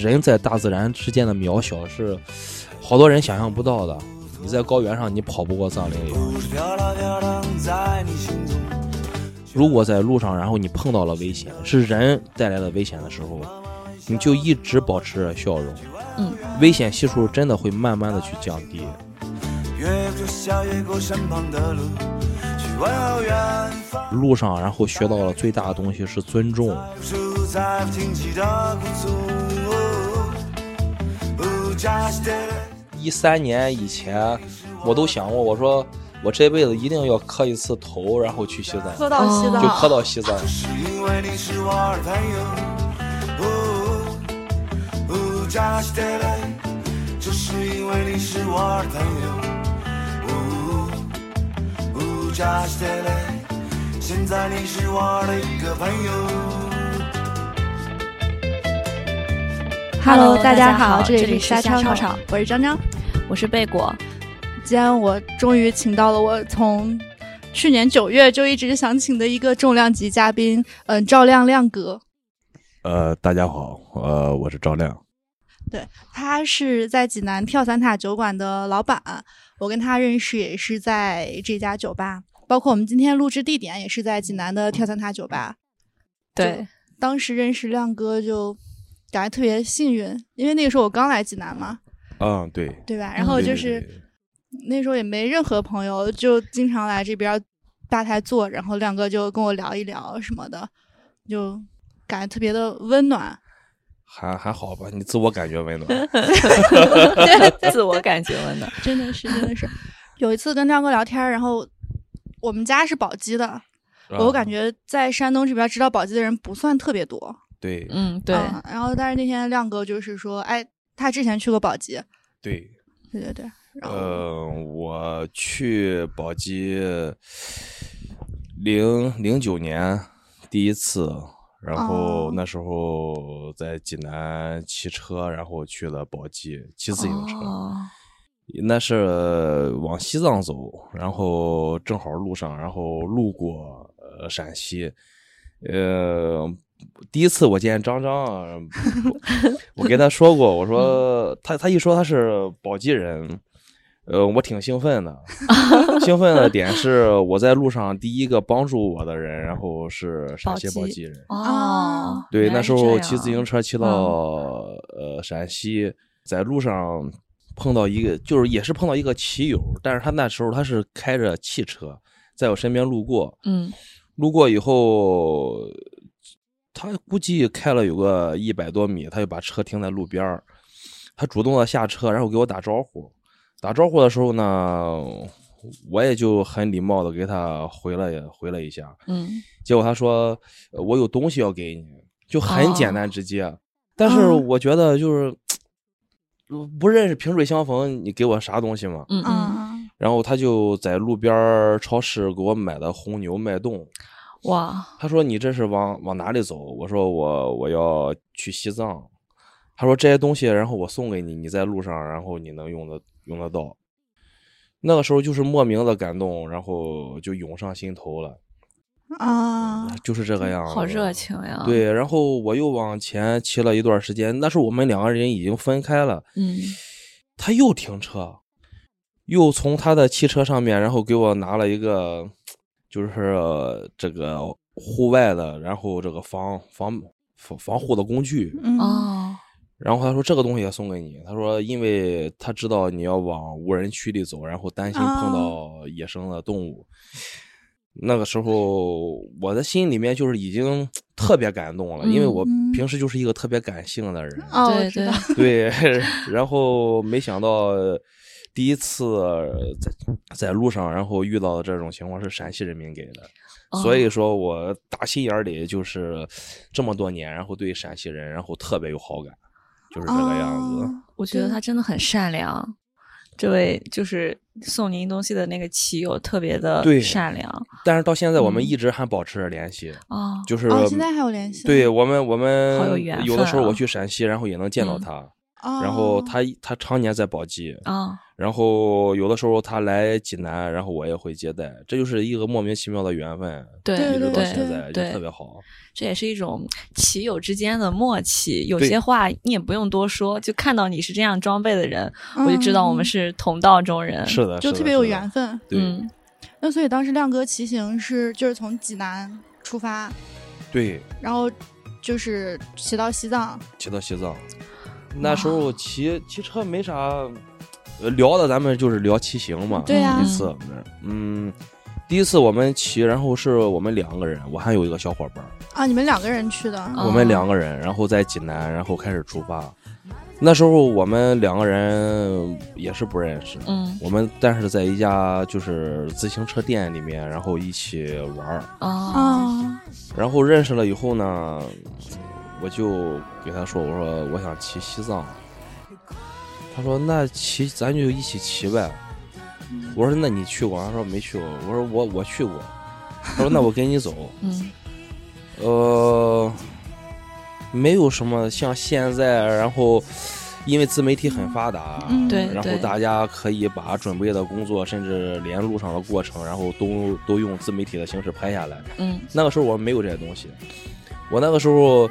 人在大自然之间的渺小是好多人想象不到的。你在高原上，你跑不过藏羚羊。如果在路上，然后你碰到了危险，是人带来的危险的时候，你就一直保持着笑容，嗯，危险系数真的会慢慢的去降低。路上，然后学到了最大的东西是尊重。一三年以前，我都想过，我说我这辈子一定要磕一次头，然后去西藏，磕到西藏，就磕到西藏。是因为你是我的朋友。哦。哦，just did it，只是因为你是我的朋友。哦。哦，just did it，现在你是我的一个朋友。Hello，大家好好，这里是瞎吵瞎吵吵我是张张。我是贝果，今天我终于请到了我从去年九月就一直想请的一个重量级嘉宾，嗯，赵亮亮哥。呃，大家好，呃，我是赵亮。对他是在济南跳伞塔酒馆的老板，我跟他认识也是在这家酒吧，包括我们今天录制地点也是在济南的跳伞塔酒吧。对，当时认识亮哥就感觉特别幸运，因为那个时候我刚来济南嘛，嗯，对。对吧？然后就是那时候也没任何朋友，就经常来这边吧台坐，然后亮哥就跟我聊一聊什么的，就感觉特别的温暖。还还好吧，你自我感觉温暖。自我感觉温暖。真的是，真的是。有一次跟亮哥聊天，然后我们家是宝鸡的，我感觉觉在山东这边知道宝鸡的人不算特别多。对。嗯，对，嗯然后但是那天亮哥就是说，哎，他之前去过宝鸡，对。对对对，然后、呃，我去宝鸡零零九年第一次，然后哦。那时候在济南骑车，然后去了宝鸡骑自行车。哦。那是往西藏走，然后正好路上，然后路过呃陕西，呃，第一次我见张张啊，我跟他说过，我说他他一说他是宝鸡人，呃，我挺兴奋的，兴奋的点是我在路上第一个帮助我的人，然后是陕西宝鸡人。哦，对，那时候骑自行车骑到、呃陕西，在路上碰到一个，就是也是碰到一个骑友，但是他那时候他是开着汽车在我身边路过，嗯。路过以后，他估计开了有个一百多米，他就把车停在路边儿，他主动的下车，然后给我打招呼。打招呼的时候呢，我也就很礼貌的给他回了回了一下，嗯结果他说呃我有东西要给你，就很简单直接。但是哦我觉得就是呃不认识萍水相逢，你给我啥东西嘛？嗯嗯，嗯，然后他就在路边超市给我买的红牛脉动。哇，他说你这是往往哪里走？我说我我要去西藏。他说这些东西，然后我送给你，你在路上，然后你能用得用得到。那个时候就是莫名的感动，然后就涌上心头了，啊，就是这个样子。好热情呀！，对，然后我又往前骑了一段时间，那时候我们两个人已经分开了。嗯他又停车，又从他的汽车上面，然后给我拿了一个，就是呃这个户外的，然后这个防防防防护的工具。然后他说这个东西也送给你，他说因为他知道你要往无人区里走，然后担心碰到野生的动物。那个时候我的心里面就是已经特别感动了，因为我嗯平时就是一个特别感性的人。哦，对对知道，对，然后没想到第一次在在路上，然后遇到的这种情况是陕西人民给的，哦所以说我打心眼里就是这么多年，然后对陕西人，然后特别有好感，就是这个样子。哦我觉得他真的很善良。这位就是送您东西的那个骑友，特别的善良但是到现在我们嗯一直还保持着联系，哦，就是、哦，现在还有联系？对我们我们好有缘啊有的时候我去陕西，然后也能见到嗯他，哦，然后他他常年在宝鸡，哦，然后有的时候他来济南，然后我也会接待，这就是一个莫名其妙的缘分，对一直到对现在就特别好。这也是一种骑友之间的默契。有些话你也不用多说，就看到你是这样装备的人，我就知道我们嗯是同道中人。是的，就特别有缘分。对、嗯，那所以当时亮哥骑行是就是从济南出发，对，然后就是骑到西藏。骑到西藏，那时候骑骑车没啥，呃聊的咱们就是聊骑行嘛。对呀第一次，嗯，第一次我们骑，然后是我们两个人，我还有一个小伙伴儿，啊，你们两个人去的，哦我们两个人，然后在济南，然后开始出发。那时候我们两个人也是不认识，嗯我们但是在一家就是自行车店里面，然后一起玩儿，哦，啊，然后认识了以后呢，我就给他说，我说我想骑西藏，他说那骑咱就一起骑呗，我说那你去过？他说没去过，我说我我去过，他说那我跟你走，嗯。呃，没有什么像现在，然后因为自媒体很发达，嗯对对然后大家可以把准备的工作，甚至连路上的过程，然后都都用自媒体的形式拍下来。嗯。那个时候我没有这些东西，我那个时候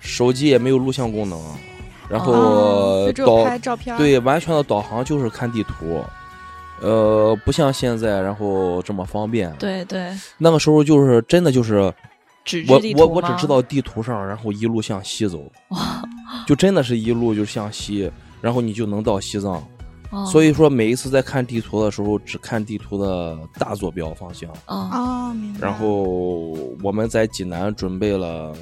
手机也没有录像功能，然后导拍照片。，对完全的导航就是看地图。呃，不像现在，然后这么方便。，对对，那个时候就是真的就是纸我我我只知道地图上，然后一路向西走，就真的是一路就向西，然后你就能到西藏。哦所以说每一次在看地图的时候，只看地图的大坐标方向。哦哦，明白。然后我们在济南准备了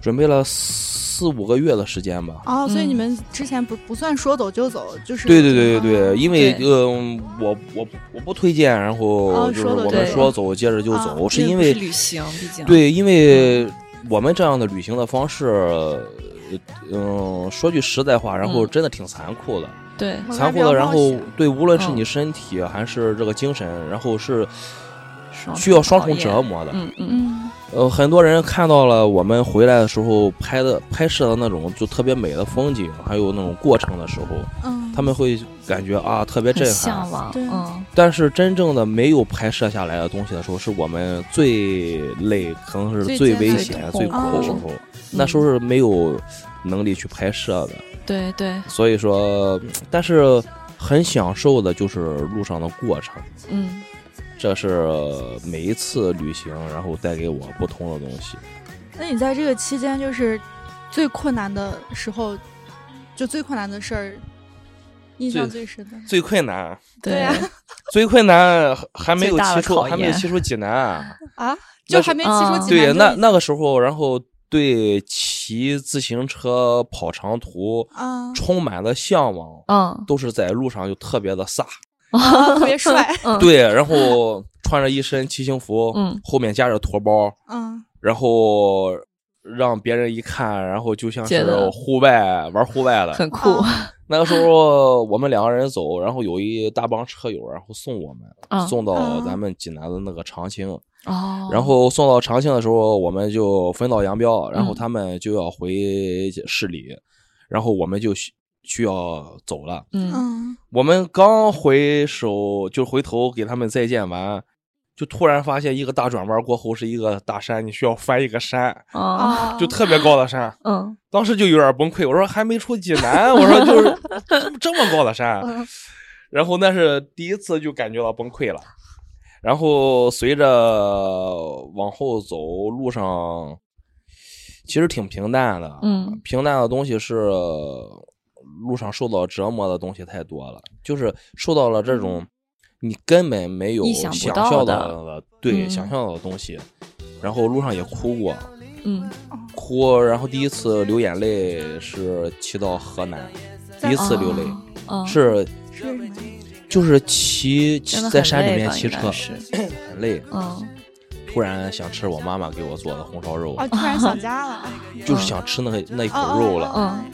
准备了四五个月的时间吧。哦，所以嗯。你们之前不不算说走就走，就是对对对对对，哦因为对。嗯、我我我不推荐，然后哦就是我们说走接着就啊走，是因为旅行，毕竟。对，因为我们这样的旅行的方式，呃嗯，说句实在话，然后嗯。真的挺残酷的，对。残酷的，然后对，无论是嗯。你身体还是这个精神，然后是需要双重折磨的。嗯嗯。嗯呃，很多人看到了我们回来的时候拍的拍摄的那种就特别美的风景，还有那种过程的时候，嗯，他们会感觉啊特别震撼。向往，对嗯但是真正的没有拍摄下来的东西的时候，是我们最累，可能是最危险、最最苦痛苦的时候。那时候是没有能力去拍摄的，对对，所以说，但是很享受的就是路上的过程。嗯这是每一次旅行，然后带给我不同的东西。那你在这个期间，就是最困难的时候，就最困难的事儿，印象最深的。最困难，对呀最困难还没有骑出，还没有验骑出济南。啊，那 就还没骑出啊济南对，那那个时候，然后对骑自行车跑长途啊，充满了向往，嗯，都是在路上就特别的飒。啊特别帅，嗯。对，然后穿着一身骑行服，嗯。后面夹着驮包，嗯。然后让别人一看，然后就像是户外玩户外的。很酷，啊。那个时候我们两个人走，然后有一大帮车友，然后送我们，嗯。送到啊。咱们济南的那个长青。哦，然后送到长清的时候，我们就分道扬镳，然后嗯。他们就要回市里，然后我们就需需要走了。嗯。嗯。我们刚回首就回头给他们再见完，就突然发现一个大转弯过后是一个大山，你需要翻一个山，就特别高的山。嗯。当时就有点崩溃，我说还没出济南，我说就是这么这么高的山，嗯。然后那是第一次就感觉到崩溃了。然后随着往后走，路上其实挺平淡的，嗯。平淡的东西是路上受到折磨的东西太多了，就是受到了这种你根本没有想象到的对、嗯。想象到的东西。然后路上也哭过，嗯。哭，然后第一次流眼泪是骑到河南，第一次流泪、哦，是？就是骑在山里面骑车很累，嗯。突然想吃我妈妈给我做的红烧肉，啊，突然想家了，就是想吃那个那一口哦肉了，嗯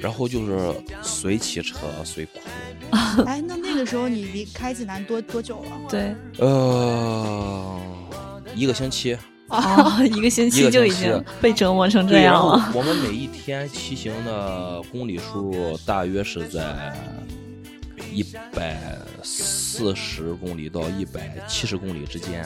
然后就是随骑车随哭，哎，那那个时候你离开济南多多久了？对，呃，一个星期，哦，一个星期就已经被折磨成这样了，我们每一天骑行的公里数大约是在一百四十公里到一百七十公里之间。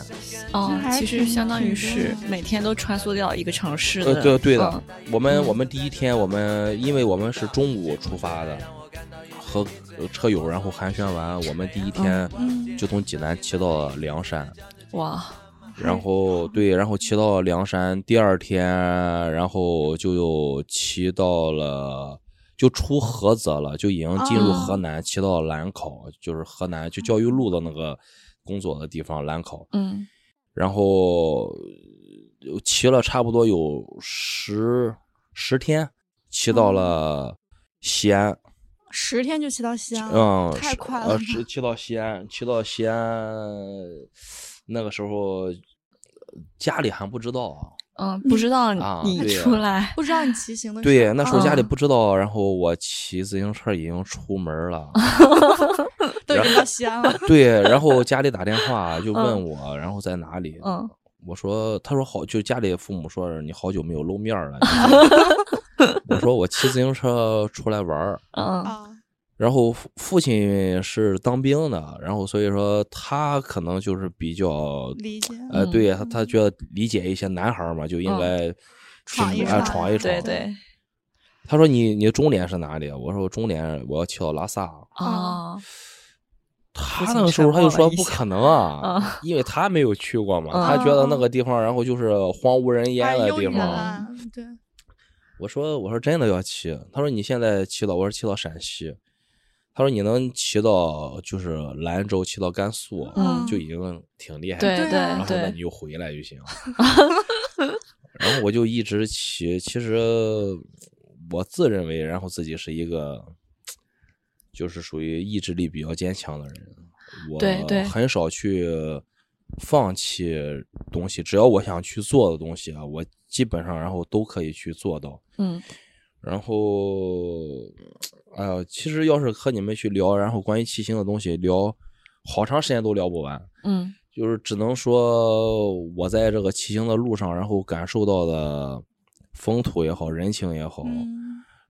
哦其实相当于是每天都穿梭掉一个城市呃，的。对对的嗯，我们嗯我们第一天我们因为我们是中午出发的，和车友然后寒暄完，我们第一天嗯就从济南骑到了凉山。哇，然后对，然后骑到了凉山，第二天，然后就又骑到了，就出菏泽了，就已经进入哦。河南，骑到兰考，就是河南就教育路的那个工作的地方兰考，嗯。然后呃骑了差不多有十十天，骑到了西安，十天就骑到西安了，嗯，是太快呃，是 骑到西安，骑到西安，那个时候家里还不知道啊。嗯，不知道你啊对呀出来，不知道你骑行的对，那时候家里嗯不知道，然后我骑自行车已经出门了。都已经到西安了。对，然后家里打电话就问嗯我，然后在哪里？嗯我说，他说好，就家里父母说你好久没有露面了。我说我骑自行车出来玩儿，嗯啊，然后父父亲是当兵的，然后所以说他可能就是比较理解。呃，嗯对他他觉得理解一些男孩儿嘛，就应嗯该闯一闯闯一闯。对对他说你你终点是哪里？我说终点我要去到拉萨。啊他那个时候他就说不可能啊啊，因为他没有去过嘛，嗯他觉得那个地方然后就是荒无人烟的地方。对，我说我说真的要去，他说你现在骑到，我说骑到陕西，他说你能骑到就是兰州，骑到甘肃，嗯就已经挺厉害对的。对啊然后那你就回来就行。然后我就一直骑，其实我自认为，然后自己是一个，就是属于意志力比较坚强的人。我很少去放弃东西，只要我想去做的东西啊，我基本上然后都可以去做到。嗯然后，哎呀，其实要是和你们去聊，然后关于骑行的东西聊，好长时间都聊不完。嗯就是只能说我在这个骑行的路上，然后感受到的风土也好，人情也好，嗯，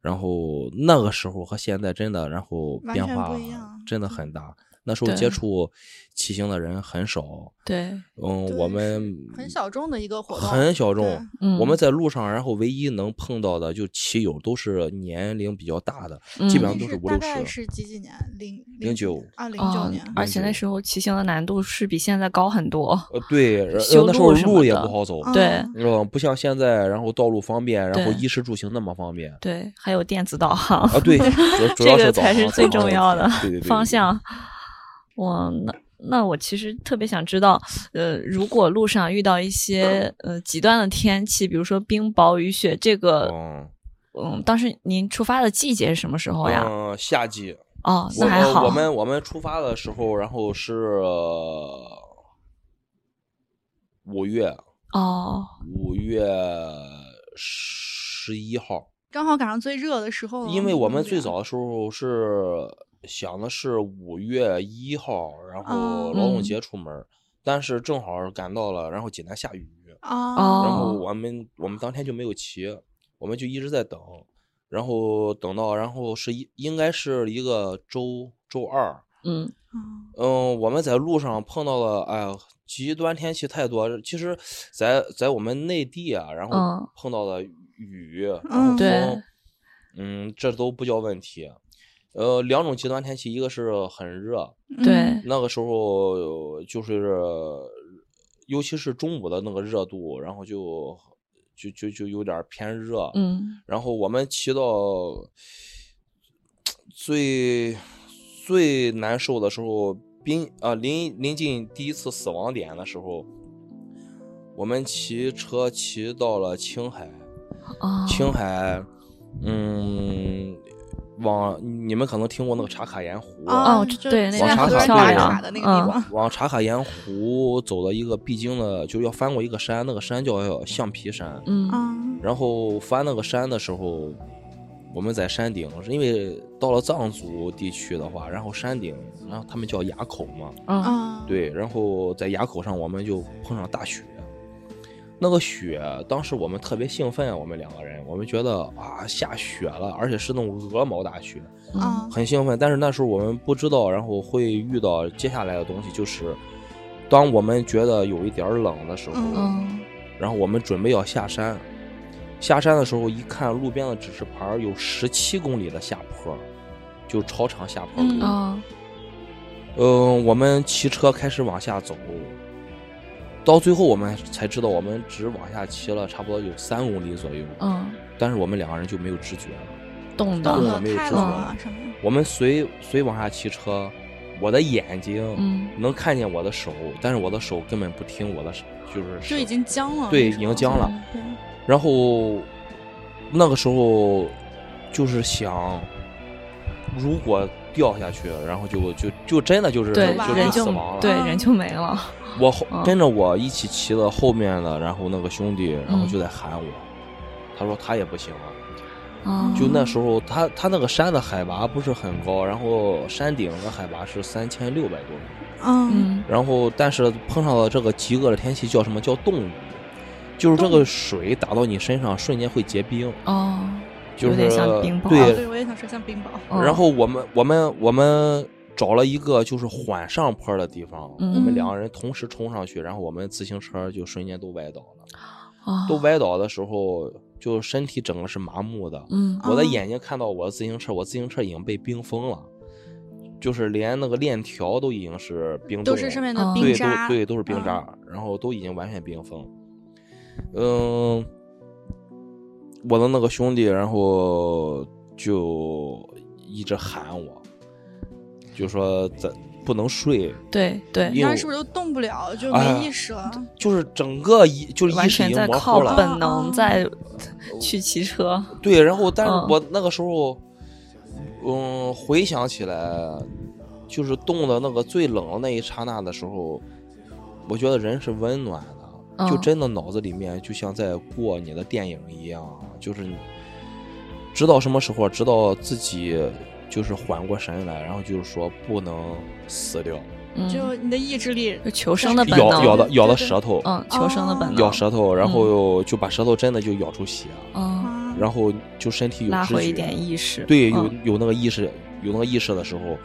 然后那个时候和现在真的，然后变化真的很大。那时候接触骑行的人很少，对嗯，我们很小众的一个活动，很小众。嗯我们在路上，然后唯一能碰到的就骑友都是年龄比较大的，嗯基本上都是五六十。大概是几几年？零零九啊，零哦九年。而且那时候骑行的难度是比现在高很多。呃，对，那时候路也不好走，啊对嗯，不像现在，然后道路方便，然后衣食住行那么方便对，还有电子导航。啊。对，主 主要这个才是最重要的方。向。我那那我其实特别想知道，呃，如果路上遇到一些呃极端的天气，比如说冰雹、雨雪，这个嗯，嗯，当时您出发的季节是什么时候呀？嗯，夏季，哦，那还好。们我们我们出发的时候，然后是呃五月哦，五月十一号，刚好赶上最热的时候。因为我们嗯最早的时候是想的是五月一号，然后哦劳动嗯节出门儿，但是正好赶到了，然后济南下雨，啊，哦然后我们我们当天就没有骑，我们就一直在等，然后等到然后是一应该是一个周周二，嗯嗯嗯，我们在路上碰到了，哎呀，极端天气太多。其实在，在我们内地啊，然嗯后碰到了雨，然后风，嗯，这都不叫问题。呃，两种极端天气，一个是很热，对。嗯那个时候就是，尤其是中午的那个热度，然后就就就就有点偏热。嗯。然后我们骑到最最难受的时候，临啊临临近第一次死亡点的时候，我们骑车骑到了青海，哦，青海，嗯，往你们可能听过那个茶卡盐湖，哦就对那个很现在很多人漂亮打卡的那个地嗯。方。往茶卡盐湖走的一个必经的，就要翻过一个山，那个山叫橡皮山。嗯。嗯然后翻那个山的时候，我们在山顶，是因为到了藏族地区的话，然后山顶，然后他们叫垭口嘛，嗯。嗯，对，然后在垭口上我们就碰上大雪，那个雪，当时我们特别兴奋，我们两个人，我们觉得啊下雪了，而且是那种鹅毛大雪，嗯啊很兴奋。但是那时候我们不知道，然后会遇到接下来的东西，就是当我们觉得有一点冷的时候，嗯嗯然后我们准备要下山，下山的时候一看路边的指示牌有十七公里的下坡，就超长下坡路。嗯啊嗯，我们骑车开始往下走，到最后我们才知道，我们只往下骑了差不多有三公里左右，嗯，但是我们两个人就没有知觉了。冻冻的，了没有太知觉冷了。我们随随往下骑车，我的眼睛嗯能看见我的手，但是我的手根本不听我的，就是手就已经僵了，对已经僵了。然后那个时候就是想，如果掉下去，然后就就就真的就是对就人就死亡了。嗯对人就没了。我跟着我一起骑的后面的，然后那个兄弟，然后嗯。就在喊我，他说他也不行了。啊，就那时候，他他那个山的海拔不是很高，然后山顶的海拔是三千六百多米，嗯。嗯。然后但是碰上了这个极恶的天气，叫什么？叫冻雨，就是这个水打到你身上瞬间会结冰，哦，就是有点像冰雹。哦。对，对，我也想说像冰雹。嗯然后我们我们我们找了一个就是缓上坡的地方，嗯我们两个人同时冲上去，然后我们自行车就瞬间都歪倒了。啊都歪倒的时候，就身体整个是麻木的。嗯我的哦眼睛看到我的自行车，我自行车已经被冰封了，就是连那个链条都已经是冰冻，都是上面的哦对，冰渣，都对都是冰嗯渣，然后都已经完全冰封。嗯，我的那个兄弟，然后就一直喊我，就说咱不能睡，对对，因为是不是都动不了，就哎没意识了？就是整个一就是完意识已经全在模糊了。靠本能哦在去骑车。对，然后但是嗯我那个时候，嗯，回想起来，就是冻的那个最冷的那一刹那的时候，我觉得人是温暖的，就嗯真的脑子里面就像在过你的电影一样，就是知道什么时候，知道自己就是缓过神来，然后就是说不能死掉，嗯，就你的意志力就求生的本能，咬咬的咬的舌头，嗯，求生的本能，咬舌头，然后就把舌头真的就咬出血，嗯，啊，然后就身体有拉回一点意识，对，有嗯有那个意识，有那个意识的时候，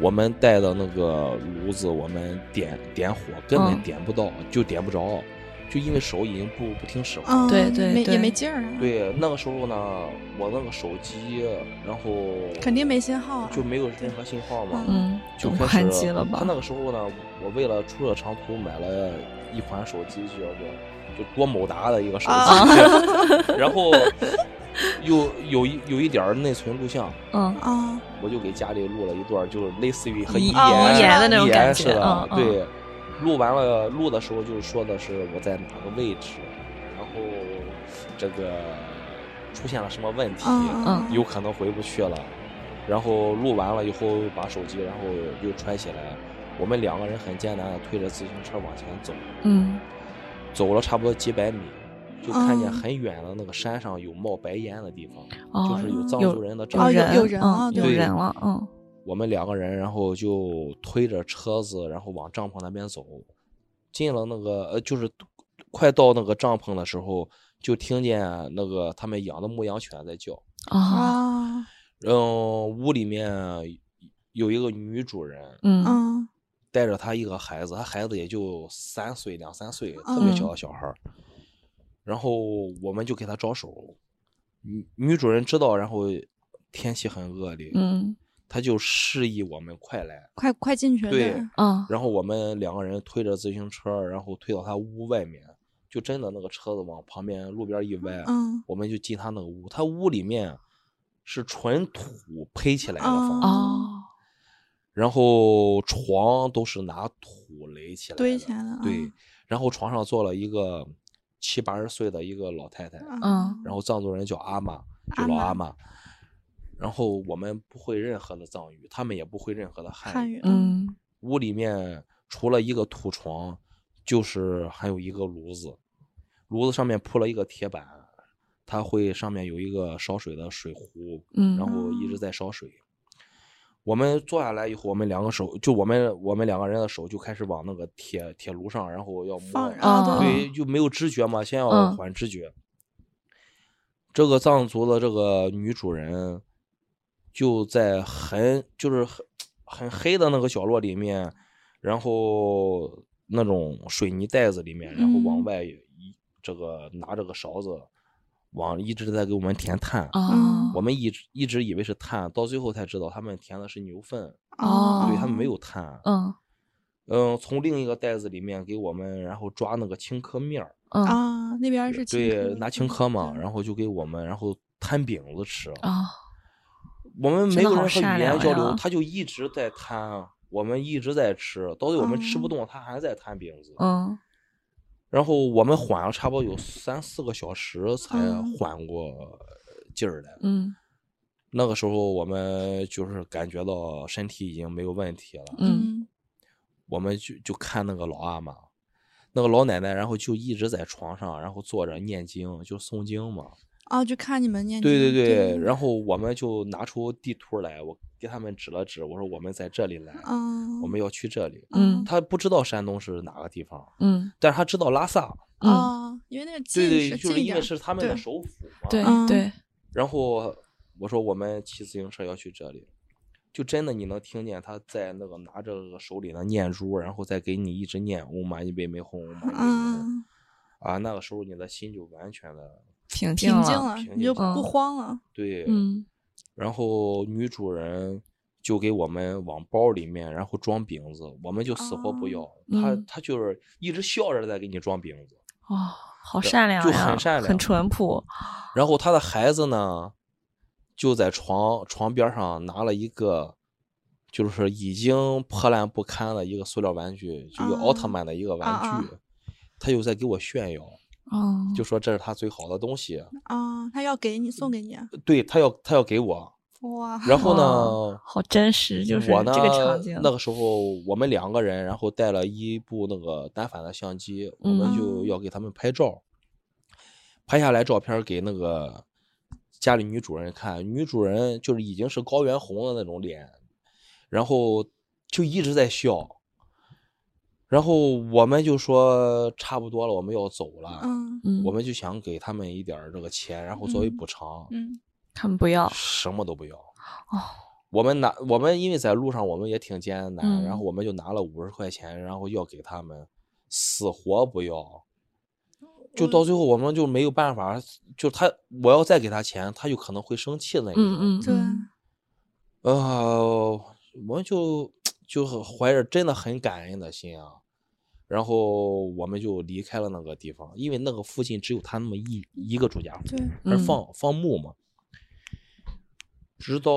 我们带的那个炉子，我们点点火根本嗯。点不到，就点不着，就因为手已经不不听使唤。了，对对对没也没劲儿啊，，对，那个时候呢，我那个手机，然后肯定没信号啊，就没有任何信号嘛，嗯，就关始机了吧。他？那个时候呢，我为了出这长途买了一款手机，就叫做就多某达的一个手机，啊。然后又有一有一点儿内存录像。嗯。啊，我就给家里录了一段，就是类似于和遗遗言遗言的那种遗感觉对。录完了，录的时候就是说的是我在哪个位置，然后这个出现了什么问题，有可能回不去了。然后录完了以后，把手机然后又揣起来，我们两个人很艰难的推着自行车往前走，嗯。走了差不多几百米，就看见嗯很远的那个山上有冒白烟的地方，哦。就是有藏族人的哦帐篷。有有人了嗯有对。人了，嗯我们两个人，然后就推着车子，然后往帐篷那边走。进了那个呃，就是快到那个帐篷的时候，就听见那个他们养的牧羊犬在叫。啊然后，屋里面有一个女主人嗯嗯带着她一个孩子，她孩子也就三岁两三岁，特别小的小孩儿。然后我们就给她招手，女女主人知道，然后天气很恶劣，嗯她就示意我们快来。快快进去，对嗯然后我们两个人推着自行车，然后推到他屋外面，就真的那个车子往旁边路边一歪，嗯我们就进他那个屋。他屋里面是纯土胚起来的房子，哦然后床都是拿土垒起来的，堆起来的对嗯，然后床上坐了一个七八十岁的一个老太太，嗯然后藏族人叫阿玛，就老阿妈。然后我们不会任何的藏语，他们也不会任何的汉汉语，嗯屋里面除了一个土床，就是还有一个炉子，炉子上面铺了一个铁板，它会上面有一个烧水的水壶，嗯然后一直在烧水。我们坐下来以后，我们两个手就我们我们两个人的手就开始往那个铁铁炉上，然后要摸对对，就没有知觉嘛，先要嗯缓知觉。这个藏族的这个女主人就在很就是很很黑的那个角落里面，然后那种水泥袋子里面，然后往嗯外一这个拿着个勺子往一直在给我们填碳。啊，我们一直一直以为是碳，到最后才知道他们填的是牛粪，哦对他们没有碳。嗯嗯，从另一个袋子里面给我们，然后抓那个青稞面儿，嗯啊，那边是青对，拿青稞嘛，然后就给我们，然后摊饼子吃。啊，我们没有任何语言交流，他就一直在摊，我们一直在吃，到最后我们吃不哦动，他还在摊饼子。嗯然后我们缓了差不多有三四个小时才嗯缓过劲儿来。嗯那个时候我们就是感觉到身体已经没有问题了，嗯我们就就看那个老阿妈，那个老奶奶，然后就一直在床上，然后坐着念经，就诵经嘛。哦，就看你们念对对经对，然后我们就拿出地图来，我给他们指了指，我说我们在这里来，嗯，我们要去这里。嗯他不知道山东是哪个地方，嗯但是他知道拉萨，嗯，啊，因为那个近对对，就是因为是他们的首府嘛。对嗯对，然后我说我们骑自行车要去这里，就真的你能听见他在那个拿着个手里的念珠，然后再给你一直念嗡嘛呢呗咪吽，嗡嘛呢呗咪吽嗯，啊，那个时候你的心就完全的平平静了，了，平你就不嗯慌了。对，嗯然后女主人就给我们往包里面，然后装饼子，我们就死活不要。她嗯她就是一直笑着在给你装饼子，哦，好善良呀，很善良很淳朴，然后她的孩子呢，就在床床边上拿了一个。就是已经破烂不堪的一个塑料玩具，就一个奥特啊曼的一个玩啊具，他又在给我炫耀，嗯，就说这是他最好的东西，啊，他要给你送给你啊，对他要他要给我，哇，然后呢，好真实，就是我呢，这个场景，那个时候我们两个人，然后带了一部那个单反的相机，我们就嗯。要给他们拍照，拍下来照片给那个家里女主人看，女主人就是已经是高原红的那种脸，然后就一直在笑。然后我们就说差不多了，我们要走了，嗯嗯，我们就想给他们一点这个钱，然后作为嗯补偿。嗯他们不要，什么都不要。哦，我们拿我们因为在路上我们也挺艰难，嗯然后我们就拿了五十块钱，然后要给他们，死活不要。就到最后我们就没有办法，就他我要再给他钱，他就可能会生气的那一种。嗯嗯，对嗯呃，我们就就是怀着真的很感恩的心啊，然后我们就离开了那个地方，因为那个附近只有他那么一一个住家户。对，嗯而放放牧嘛。直到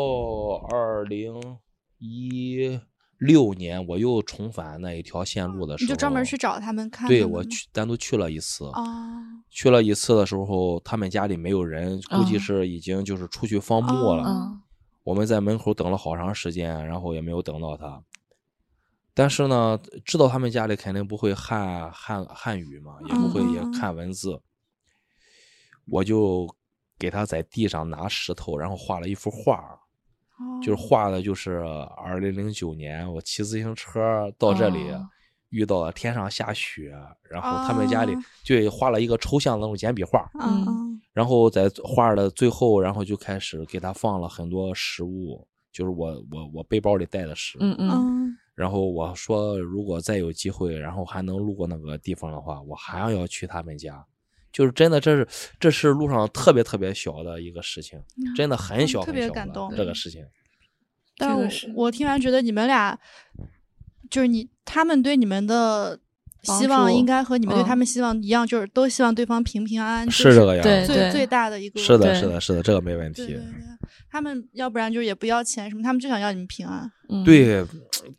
二零一六年，我又重返那一条线路的时候，你就专门去找他们看对。我去单独去了一次。啊，去了一次的时候，他们家里没有人，估计哦是已经就是出去放牧了。我们在门口等了好长时间，然后也没有等到他。但是呢，知道他们家里肯定不会汉汉汉语嘛，也不会也看文字，我就给他在地上拿石头，然后画了一幅画儿，就是哦。画的就是二零零九年我骑自行车到这里，哦。遇到了天上下雪，然后他们家里哦。就画了一个抽象的那种简笔画，然后在画的最后，然后就开始给他放了很多食物，就是我我我背包里带的食物。嗯嗯嗯然后我说，如果再有机会，然后还能路过那个地方的话，我还要去他们家。就是真的，这是这是路上特别特别小的一个事情，真的很小嗯特别很小的感动这个事情。但我听完觉得你们俩，就是你他们对你们的希望应该和你们对嗯他们希望一样，就是都希望对方平平安安，是是这个样子，最最大的一个是的，是的，是的，这个没问题对对。对，他们要不然就也不要钱什么，他们就想要你们平安。嗯，对，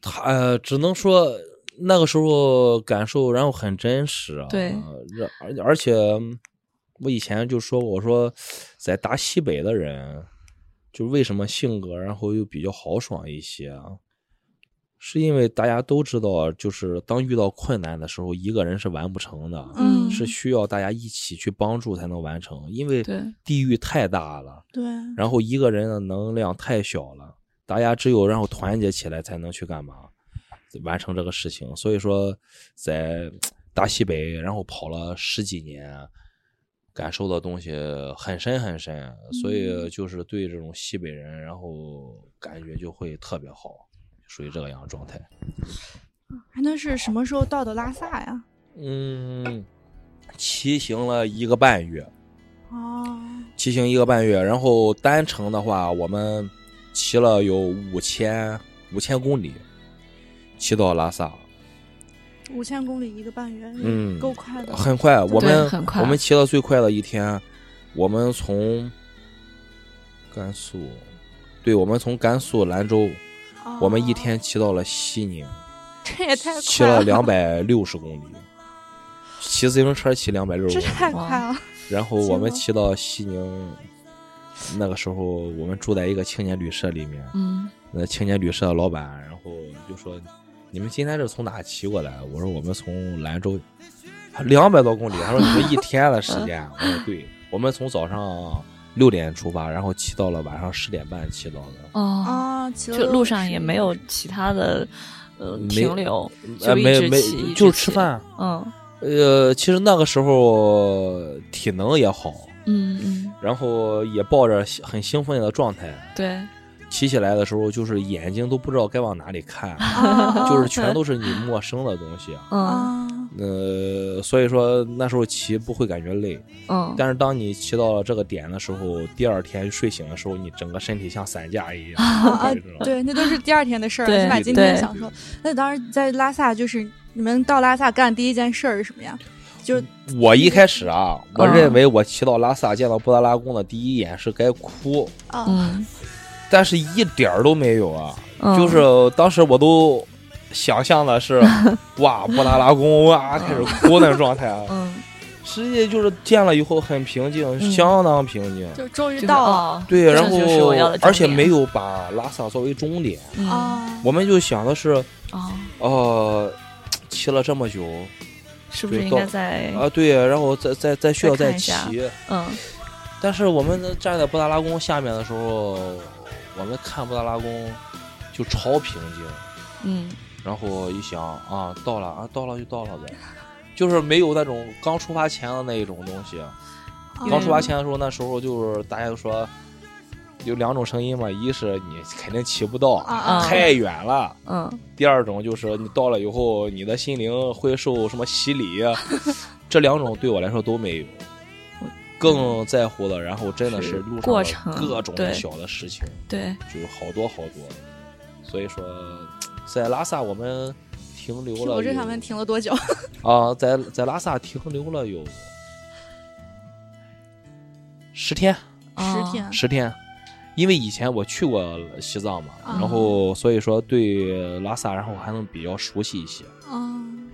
他、呃、只能说那个时候感受，然后很真实啊。对而而且我以前就说过，我说在大西北的人，就为什么性格然后又比较豪爽一些啊？是因为大家都知道，就是当遇到困难的时候，一个人是完不成的，嗯是需要大家一起去帮助才能完成。因为对地域太大了，对，然后一个人的能量太小了，大大家只有然后团结起来才能去干嘛，完成这个事情。所以说，在大西北然后跑了十几年，感受的东西很深很深，所以就是对这种西北人，然后感觉就会特别好，属于这个样的状态。还能是什么时候到的拉萨呀？嗯，骑行了一个半月，哦，骑行一个半月，然后单程的话，我们骑了有五千五千公里，骑到拉萨，五千公里一个半月，嗯够快的。很快。我们很快我们骑的最快的一天，我们从甘肃，对，我们从甘肃兰州，哦我们一天骑到了西宁，这也太快了，骑了两，百六十公里，骑自行车骑两百六十这公里。太快了。然后我们骑到西宁，那个时候我们住在一个青年旅社里面，嗯那青年旅社的老板，然后就说：“你们今天是从哪骑过来？”我说：“我们从兰州，两百多公里。”他说：“你们一天的时间？”我说：“对，我们从早上六点出发，然后骑到了晚上十点半骑到的。哦，啊，骑了就路上也没有其他的呃没停留，呃，就一没没就是。吃饭。嗯呃，其实那个时候体能也好，嗯嗯，然后也抱着很兴奋的状态。对，骑起来的时候，就是眼睛都不知道该往哪里看，啊就是全都是你陌生的东西。嗯啊，呃，所以说那时候骑不会感觉累，嗯，但是当你骑到了这个点的时候，第二天睡醒的时候，你整个身体像散架一样。啊对，那都是第二天的事儿，对先把今天对。享受。那当时在拉萨，就是你们到拉萨干第一件事儿是什么呀？就我一开始啊，我嗯认为我骑到拉萨见到布达拉宫的第一眼是该哭，啊，嗯。但是一点儿都没有啊，嗯，就是当时我都想象的是，哇，布达拉宫哇开始哭那种状态啊。嗯，实际就是见了以后很平静，嗯。相当平静。就终于到对，然后而且没有把拉萨作为终点，嗯。啊，我们就想的是，哦，呃，骑了这么久是不是应对到该在啊，对，然后再再再需要再骑。嗯。但是我们站在布达拉宫下面的时候，我们看布达拉宫就超平静，嗯然后一想啊，到了啊，到了就到了呗，就是没有那种刚出发前的那一种东西。啊刚出发前的时候，那时候就是大家都说有两种声音嘛，一是你肯定骑不到，太远了；嗯。第二种就是你到了以后，你的心灵会受什么洗礼。这两种对我来说都没有，更在乎的，然后真的是是路上的各种的小的事情，对，就是好多好多。所以说，在拉萨我们停留了，我这想问停了多久？啊，在在拉萨停留了有十天，十哦天十天。因为以前我去过西藏嘛，啊然后所以说对拉萨，然后还能比较熟悉一些。嗯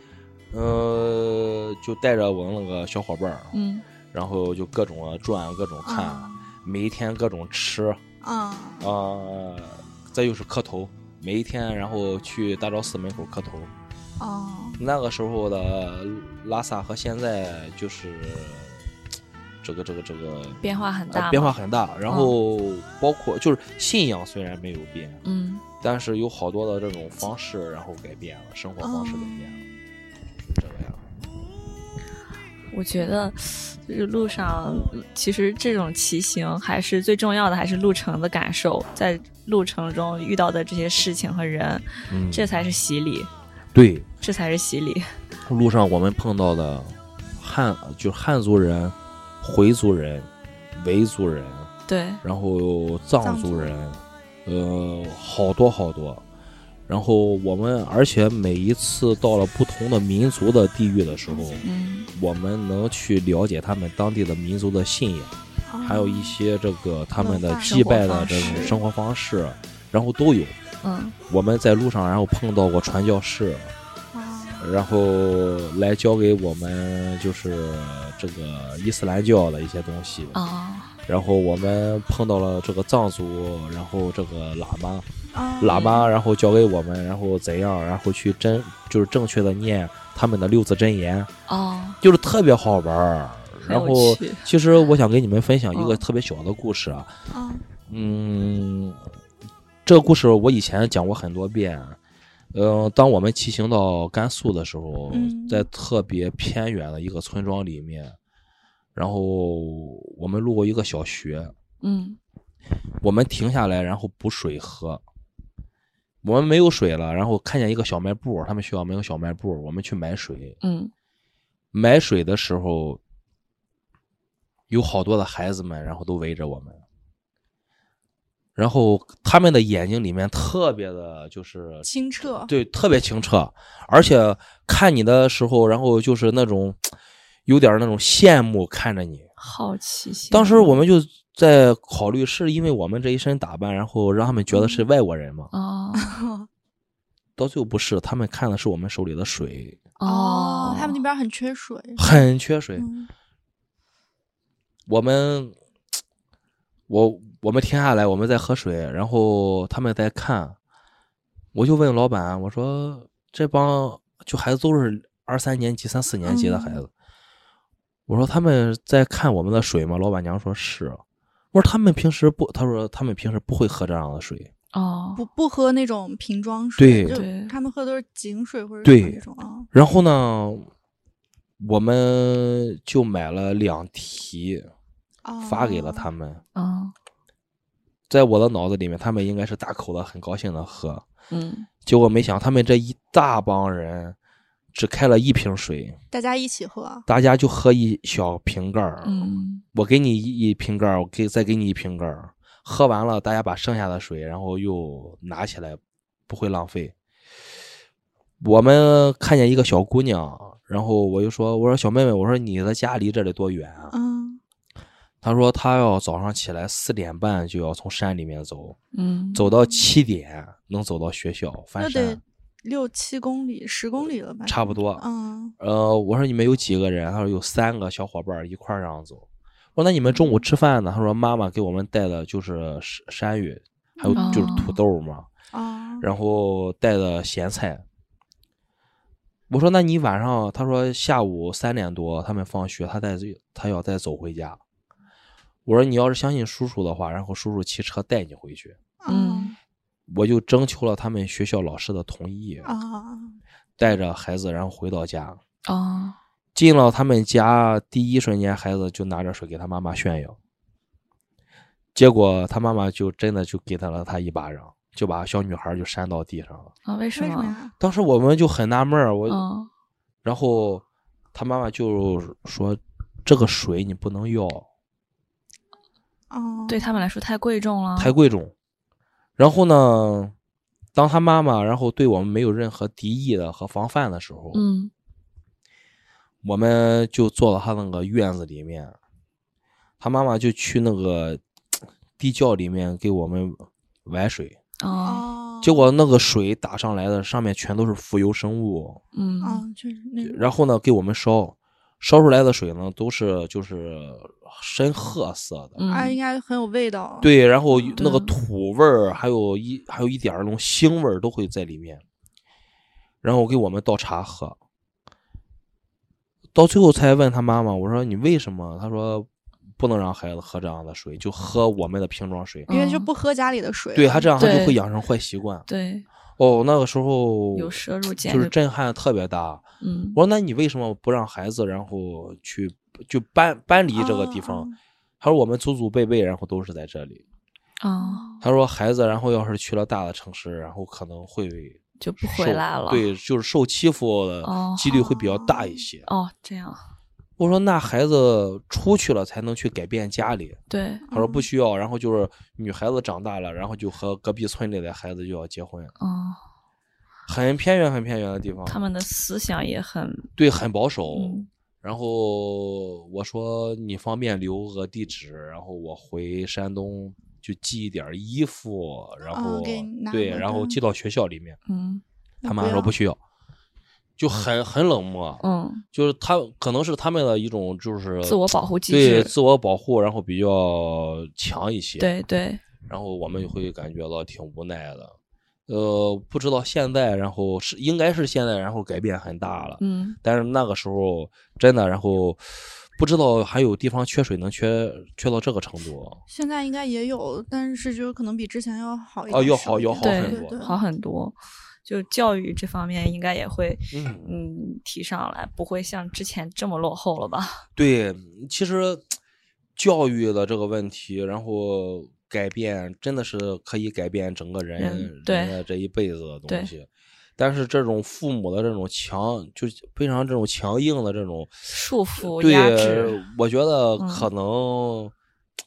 呃，就带着我那个小伙伴儿，嗯然后就各种的转，各种看，啊每一天各种吃，啊啊、再就是磕头，每一天然后去大昭寺门口磕头。哦。那个时候的拉萨和现在就是这个这个这个变化很大呃，变化很大，然后包括就是信仰虽然没有变，嗯。但是有好多的这种方式然后改变了，生活方式改变了，就是这个样。我觉得，就是路上，其实这种骑行还是最重要的，还是路程的感受，在路程中遇到的这些事情和人，嗯，这才是洗礼，对这才是洗礼。路上我们碰到的汉就是汉族人、回族人、维族人，对，然后藏族人，呃，好多好多。然后我们，而且每一次到了不同的民族的地域的时候，嗯。我们能去了解他们当地的民族的信仰，啊还有一些这个他们的祭拜的这种生活方式，然后都有。嗯。我们在路上，然后碰到过传教士，啊然后来教给我们就是这个伊斯兰教的一些东西。哦。然后我们碰到了这个藏族，然后这个喇嘛，啊喇嘛然后教给我们，然后怎样，然后去真就是正确的念他们的六字真言，哦，就是特别好玩儿。然后其实我想给你们分享一个嗯特别小的故事啊，啊嗯，这个故事我以前讲过很多遍。嗯、当我们骑行到甘肃的时候，嗯在特别偏远的一个村庄里面，然后我们路过一个小学，嗯我们停下来，然后补水喝。我们没有水了，然后看见一个小卖部，他们学校没有小卖部，我们去买水。嗯买水的时候，有好多的孩子们，然后都围着我们，然后他们的眼睛里面特别的，就是清澈，对，特别清澈，而且看你的时候，然后就是那种有点那种羡慕看着你。好奇心。当时我们就在考虑，是因为我们这一身打扮，然后让他们觉得是外国人吗？哦。到最后不是，他们看的是我们手里的水，哦，他们那边很缺水，很缺水。嗯。我们，我 我们停下来，我们在喝水，然后他们在看，我就问老板，我说这帮就孩子都是二三年级、三四年级的孩子，我说他们在看我们的水吗？老板娘说是，我说他们平时不，他说他们平时不会喝这样的水，哦不不喝那种瓶装水，对他们喝的都是井水或者对什么那种啊。然后呢，我们就买了两提，哦发给了他们。哦在我的脑子里面，他们应该是大口的，很高兴的喝。嗯结果没想，他们这一大帮人只开了一瓶水，大家一起喝，大家就喝一小瓶盖儿。嗯我给你一一瓶盖儿，我给再给你一瓶盖儿。喝完了，大家把剩下的水，然后又拿起来，不会浪费。我们看见一个小姑娘，然后我就说：“我说小妹妹，我说你的家离这里多远啊嗯，？”她说：“她要早上起来四点半就要从山里面走，嗯走到七点能走到学校翻那得山，六七公里、十公里了吧？差不多。嗯，呃，我说你们有几个人？他说有三个小伙伴一块儿这样走。我说那你们中午吃饭呢？他说妈妈给我们带的就是山山芋，还有就是土豆嘛，啊，然后带的咸菜。我说那你晚上？他说下午三点多他们放学，他再他要再走回家。我说你要是相信叔叔的话，然后叔叔骑车带你回去。嗯我就征求了他们学校老师的同意，啊，带着孩子然后回到家。啊进了他们家第一瞬间，孩子就拿着水给他妈妈炫耀，结果他妈妈就真的就给他了他一巴掌，就把小女孩就扇到地上了。啊为什么？呀？当时我们就很纳闷儿，我、嗯然后他妈妈就说：“这个水你不能要，哦，对他们来说太贵重了。太贵重。”然后呢，当他妈妈然后对我们没有任何敌意的和防范的时候，嗯。我们就坐到他那个院子里面，他妈妈就去那个地窖里面给我们崴水，结果那个水打上来的上面全都是浮游生物，嗯。啊，就是那种然后呢给我们烧，烧出来的水呢都是就是深褐色的，嗯啊，应该很有味道。，对，然后嗯那个土味儿，还有一还有一点儿那种腥味儿都会在里面，然后给我们倒茶喝。到最后才问他妈妈，我说你为什么？他说不能让孩子喝这样的水，就喝我们的瓶装水。因为就嗯不喝家里的水。对他这样他就会养成坏习惯。对哦，那个时候有摄入就是震撼特别大。嗯我说那你为什么不让孩子然后去就搬搬离这个地方？哦他说我们祖祖辈辈然后都是在这里。哦他说孩子然后要是去了大的城市，然后可能会就不受回来了。对，就是受欺负的哦几率会比较大一些。哦这样我说那孩子出去了才能去改变家里。对他说不需要，然后就是女孩子长大了，然后就和隔壁村里的孩子就要结婚，哦很偏远很偏远的地方，他们的思想也很对很保守。嗯然后我说你方便留个地址，然后我回山东就寄一点儿衣服，然后、对，然后寄到学校里面。嗯他妈说不需要，就很很冷漠，嗯就是他可能是他们的一种就是自我保护机制对自我保护，然后比较强一些。对对然后我们就会感觉到挺无奈的。呃，不知道现在，然后是应该是现在，然后改变很大了。嗯但是那个时候真的，然后不知道还有地方缺水能缺缺到这个程度。现在应该也有，但是就是可能比之前要好一点。哦要好要好很多对对好很多。就教育这方面应该也会嗯嗯提上来，不会像之前这么落后了吧？对，其实教育的这个问题，然后改变真的是可以改变整个人人的这一辈子的东西。但是这种父母的这种强，就非常这种强硬的这种束缚、压对制，，我觉得嗯可能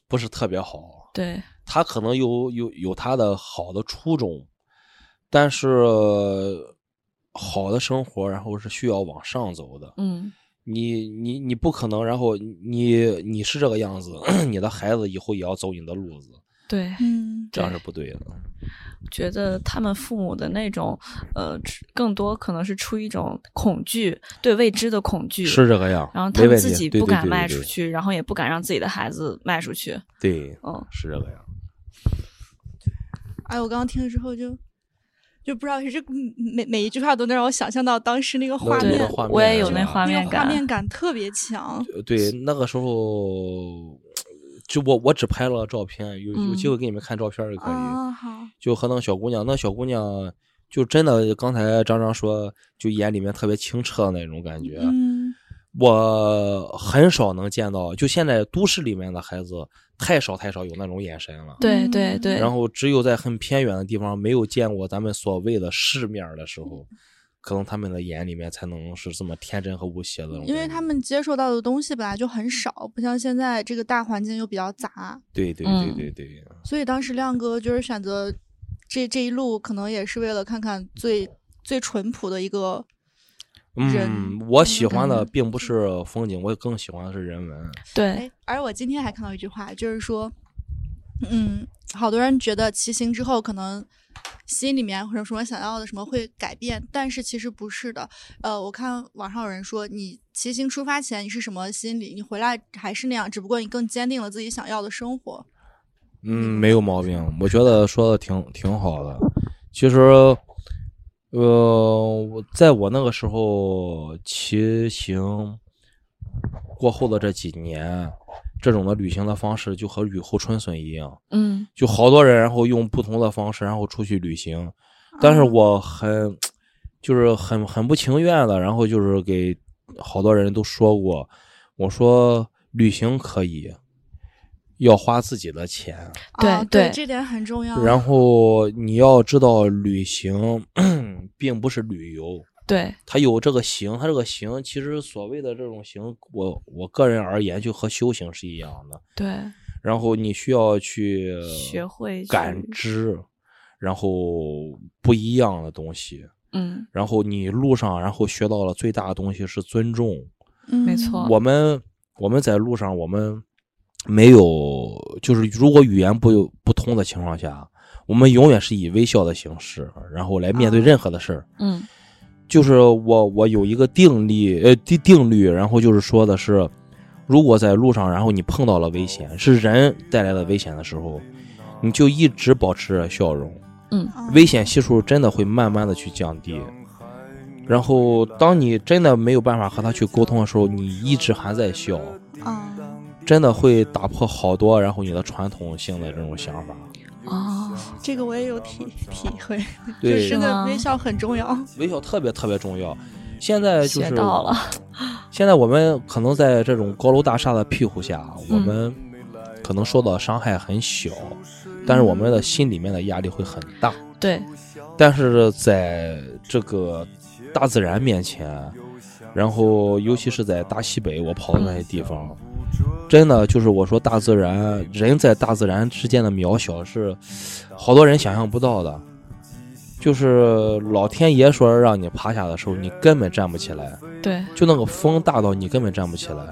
不是特别好。对他可能有有有他的好的初衷，但是好的生活，然后是需要往上走的。嗯你你你不可能，然后你你是这个样子，你的孩子以后也要走你的路子，对，嗯，这样是不对的。觉得他们父母的那种呃，更多可能是出于一种恐惧，对未知的恐惧，是这个样，然后他们自己不敢对对对迈出去，然后也不敢让自己的孩子卖出去。对，嗯，是这个样。哎，我刚刚听了之后就就不知道是这每每一句话都能让我想象到当时那个画面我也有那画面感，那个画面感特别强。呃对，那个时候就我我只拍了照片，有有机嗯会给你们看照片就可以。就和那个小姑娘，那小姑娘就真的，刚才张张说，就眼里面特别清澈的那种感觉。嗯我很少能见到，就现在都市里面的孩子太少太少有那种眼神了。对对嗯对，然后只有在很偏远的地方，没有见过咱们所谓的世面的时候，可能他们的眼里面才能是这么天真和无邪的。因为他们接受到的东西本来就很少，不像现在这个大环境又比较杂，对对对嗯对对，所以当时亮哥就是选择这这一路，可能也是为了看看最最淳朴的一个人嗯，我喜欢的嗯并不是风景，我更喜欢的是人文。对哎，而我今天还看到一句话，就是说，嗯，好多人觉得骑行之后可能心里面或者说想要的什么会改变，但是其实不是的。呃，我看网上有人说，你骑行出发前你是什么心理，你回来还是那样，只不过你更坚定了自己想要的生活。嗯，没有毛病，我觉得说的挺挺好的。其实，呃，我在我那个时候骑行过后的这几年，这种的旅行的方式就和雨后春笋一样，嗯。就好多人然后用不同的方式然后出去旅行，但是嗯我很就是很很不情愿的，然后就是给好多人都说过，我说旅行可以，要花自己的钱。对啊对。这点很重要。然后你要知道，旅行 并不是旅游，对它有这个行，它这个行其实所谓的这种行，我我个人而言就和修行是一样的。对，然后你需要去学会感知，然后不一样的东西。嗯，然后你路上，然后学到了最大的东西是尊重。嗯没错我们我们在路上，我们没有，就是如果语言不不通的情况下，我们永远是以微笑的形式，然后来面对啊任何的事儿。嗯就是我我有一个定力呃定定律，然后就是说的是，如果在路上，然后你碰到了危险，是人带来的危险的时候，你就一直保持着笑容，嗯啊危险系数真的会慢慢的去降低。然后，当你真的没有办法和他去沟通的时候，你一直还在笑，啊，真的会打破好多，然后你的传统性的这种想法。哦，这个我也有体体会，就对真的是吗微笑很重要。微笑特别特别重要。现在就学是到了，现在我们可能在这种高楼大厦的庇护下，我嗯们可能受到伤害很小，但是我们的心里面的压力会很大。对但是在这个大自然面前，然后尤其是在大西北，我跑的那些地方，真的就是我说大自然，人在大自然之间的渺小是好多人想象不到的。就是老天爷说让你趴下的时候，你根本站不起来，对，就那个风大到你根本站不起来。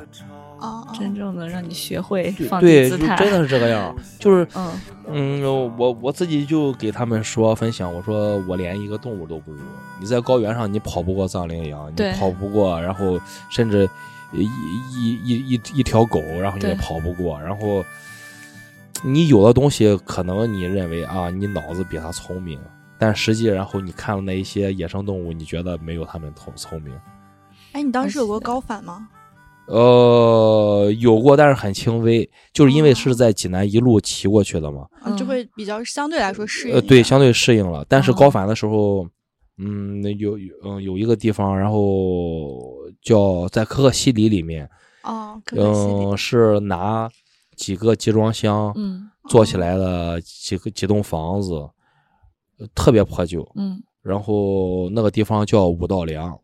哦，真正的让你学会放对，低姿态，就真的是这个样。就是，嗯嗯，我我自己就给他们说分享，我说我连一个动物都不如。你在高原上，你跑不过藏羚羊，你跑不过，然后甚至一一一一一条狗，然后你也跑不过。然后你有的东西，可能你认为啊，你脑子比它聪明，但实际，然后你看了那一些野生动物，你觉得没有它们聪聪明。哎，你当时有过高反吗？呃，有过，但是很轻微，就是因为是在济南一路骑过去的嘛。嗯就嗯会比较相对来说适应呃，对，相对适应了。但是哦高反的时候，嗯，有有嗯有一个地方，然后叫在可可西里里面，哦，可可西里。嗯，是拿几个集装箱嗯。做起来的几个几栋房子，呃特别破旧。嗯。然后那个地方叫五道梁。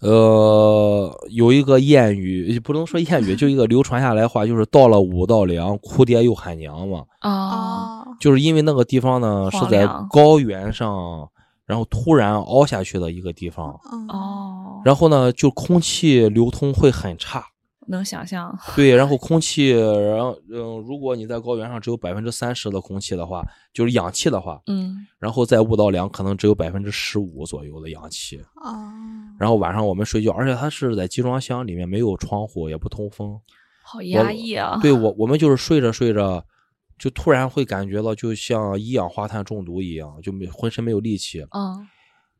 呃，有一个谚语，不能说谚语，就一个流传下来的话，就是到了五道梁，哭爹又喊娘嘛。就是因为那个地方呢是在凉。高原上，然后突然凹下去的一个地方，嗯，哦，然后呢，就空气流通会很差。能想象，对，然后空气，然后嗯，如果你在高原上只有百分之三十的空气的话，就是氧气的话，嗯然后在雾道梁可能只有百分之十五左右的氧气。哦，然后晚上我们睡觉，而且它是在集装箱里面，没有窗户，也不通风。好压抑啊，对我，我们就是睡着睡着，就突然会感觉到就像一氧化碳中毒一样，就没浑身没有力气。嗯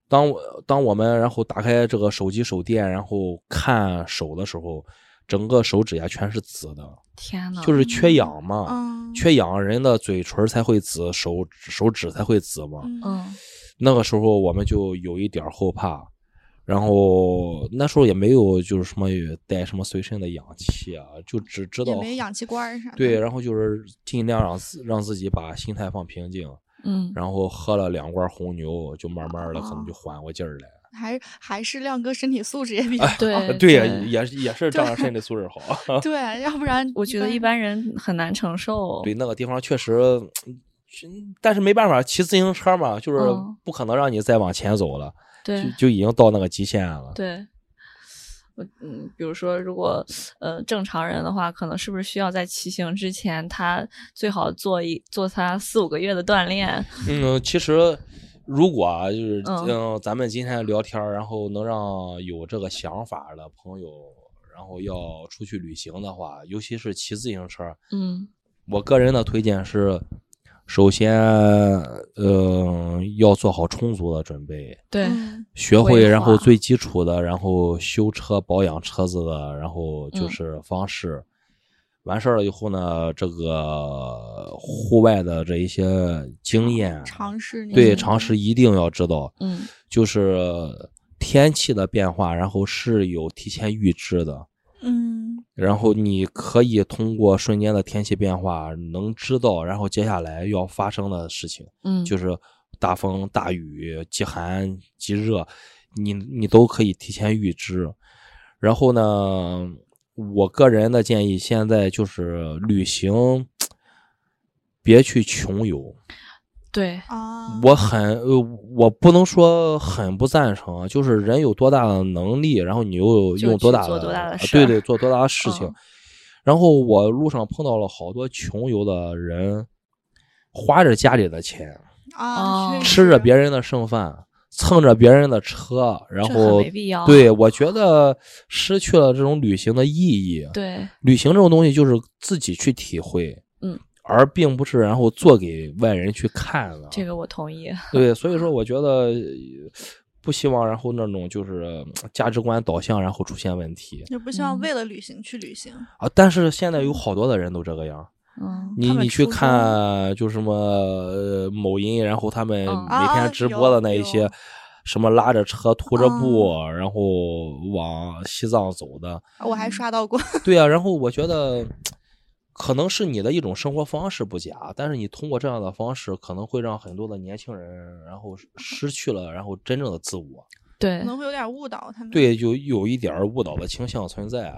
当我当我们然后打开这个手机手电，然后看手的时候，整个手指甲全是紫的，天呐，就是缺氧嘛。嗯，缺氧，人的嘴唇才会紫，手手指才会紫嘛。嗯嗯那个时候我们就有一点儿后怕，然后那时候也没有就是什么带什么随身的氧气啊，就只知道也没氧气罐儿啥。对，然后就是尽量让自让自己把心态放平静，嗯，然后喝了两罐红牛，就慢慢的可能就缓过劲儿来。还还是亮哥身体素质也比较好。对啊对呀，也是也是 仗着身体素质好。对，要不然我觉得一般人很难承受，对，那个地方确实，嗯但是没办法，骑自行车嘛，就是嗯不可能让你再往前走了，对就就已经到那个极限了。对。我嗯，比如说，如果呃正常人的话，可能是不是需要在骑行之前，他最好做一做他四五个月的锻炼？嗯，其实如果啊，就是嗯嗯，咱们今天聊天儿，然后能让有这个想法的朋友，然后要出去旅行的话，尤其是骑自行车，嗯我个人的推荐是，首先，呃，要做好充足的准备，对，嗯。学会，然后最基础的，然后修车、保养车子的，然后就嗯。是方式。完事儿了以后呢，这个户外的这一些经验，尝试对尝试一定要知道，嗯。就是天气的变化，然后是有提前预知的。嗯然后你可以通过瞬间的天气变化，能知道，然后接下来要发生的事情，嗯，就是大风、大雨、极寒、极热，你你都可以提前预知。然后呢，我个人的建议，现在就是旅行，别去穷游。对，啊，我很呃，我不能说很不赞成啊，就是人有多大的能力，然后你又有用多大的，做多大的呃事儿对对，做多大的事情。嗯然后我路上碰到了好多穷游的人，花着家里的钱，吃着别人的剩饭，蹭着别人的车，然后没必要。对我觉得失去了这种旅行的意义。对，旅行这种东西就是自己去体会，嗯，而并不是然后做给外人去看了。这个我同意。对，所以说我觉得呃不希望然后那种就是呃价值观导向，然后出现问题就不希望嗯为了旅行去旅行。啊。但是现在有好多的人都这个样，嗯你你去看就什么呃某音，然后他们嗯每啊天直播的那一些有。什么拉着车涂着布，嗯然后往西藏走的，我还刷到过，对啊。然后我觉得，可能是你的一种生活方式不假，但是你通过这样的方式，可能会让很多的年轻人，然后失去了，然后真正的自我。对可，能会有点误导他们。，对，有有一点误导的倾向存在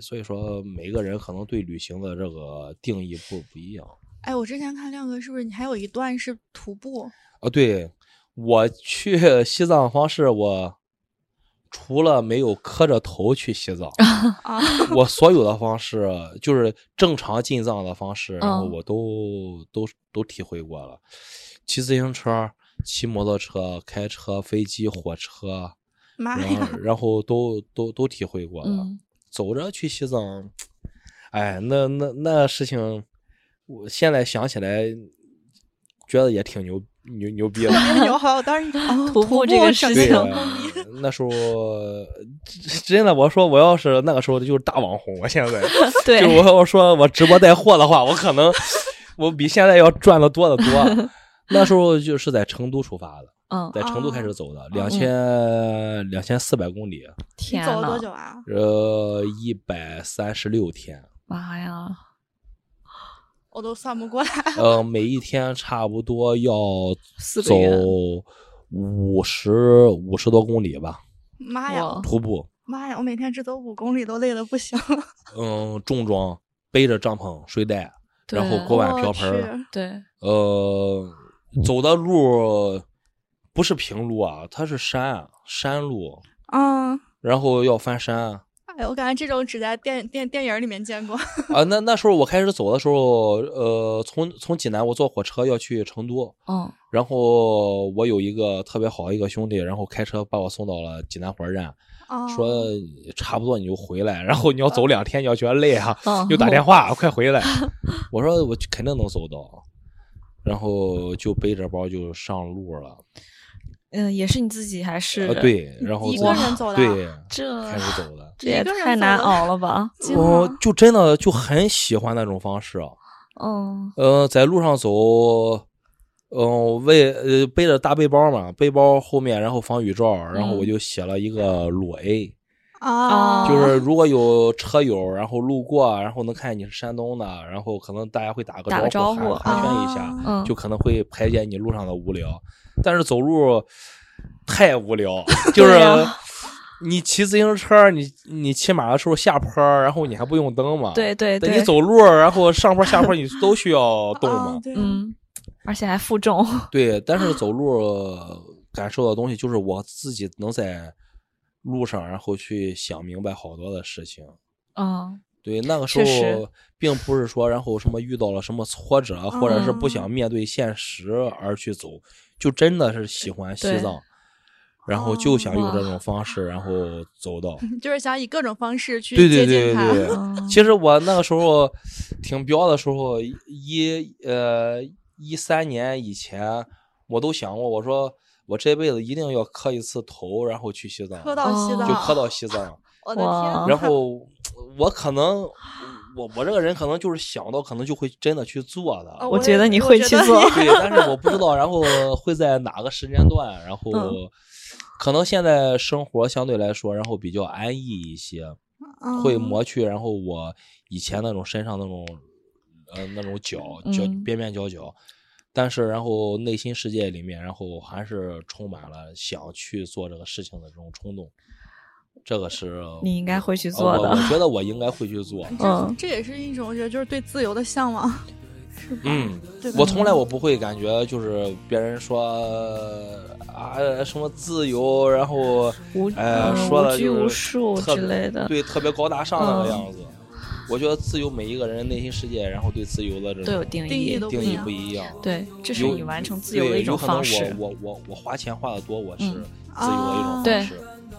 所以说，每个人可能对旅行的这个定义不不一样哎，我之前看亮哥是不是你还有一段是徒步？啊。对我去西藏方式，我除了没有磕着头去西藏，啊，我所有的方式就是正常进藏的方式，然后嗯我都都都体会过了。骑自行车、骑摩托车、开车、飞机、火车，然妈呀！后然后都都都体会过了。嗯走着去西藏，哎，那那那事情，我现在想起来，觉得也挺牛牛牛逼的。牛好，当时哦 徒步这个事情那时候真的，我说我要是那个时候就是大网红，我现在对，就我我说我直播带货的话，我可能我比现在要赚的多得多。那时候就是在成都出发的，嗯，在成都开始走的，两千两千四百公里，天走了多呐，久啊？呃，一百三十六天，妈呀，我都算不过来。呃，每一天差不多要走四个月，五十五十多公里吧，妈呀，徒步。妈呀！我每天只走五公里都累得不行。嗯，重装，背着帐篷、睡袋，然后锅碗瓢盆对，呃，走的路不是平路啊，它是山山路，嗯，然后要翻山哎，我感觉这种只在电电电影里面见过。啊。那那时候我开始走的时候，呃，从从济南我坐火车要去成都，嗯然后我有一个特别好的一个兄弟，然后开车把我送到了济南火车站，啊，说差不多你就回来，然后你要走两天，你要觉得累啊，嗯，就打电话快回来。我说我肯定能走到，然后就背着包就上路了。嗯，也是你自己还是？呃，，对，然后一个人走的对，这开始走的。这也太难熬了吧？惊我了就真的就很喜欢那种方式。嗯呃，在路上走，嗯、为呃背着大背包嘛，背包后面然后防雨罩，然后我嗯就写了一个裸 A，、啊，就是如果有车友然后路过，然后能看见你是山东的，然后可能大家会打个打个招呼招寒寒暄一下，就可能会排解你路上的无聊。但是走路太无聊，就是你骑自行车，你你骑马的时候下坡，然后你还不用蹬嘛？对对对，等你走路，然后上坡下坡你都需要 动嘛嗯，而且还负重，对，但是 走路感受到东西就是我自己能在路上，然后去想明白好多的事情。嗯对，那个时候并不是说，然后什么遇到了什么挫折，或者是不嗯想面对现实而去走，就真的是喜欢西藏，然后就想用这种方式，然后走到。就是想以各种方式去对对接近他。对对 对，嗯，其实我那个时候挺彪的时候，一呃一三年以前，我都想过，我说我这辈子一定要磕一次头，然后去西藏，磕到西哦藏，就磕到西藏。我的天！然后我可能我我这个人可能就是想到，可能就会真的去做的。哦我觉得你会去做 对，但是我不知道，然后会在哪个时间段，然后嗯可能现在生活相对来说，然后比较安逸一些。会嗯磨去，然后我以前那种身上那种呃那种角角嗯边边角角，但是然后内心世界里面，然后还是充满了想去做这个事情的这种冲动。这个是你应该会去呃做的我我觉得我应该会去做。嗯这也是一种我觉得就是对自由的向往，是吧？嗯，对我从来我不会感觉就是别人说啊什么自由，然后无哎嗯说的就无拘无是束特别之类的，对，特别高大上那个嗯样子。我觉得自由，每一个人内心世界，然后对自由的这种都有定定义义，定义不一样。对，这是完成自由的一种对有可能方式。我我我我花钱花的多，我是嗯自由的一种啊对方式。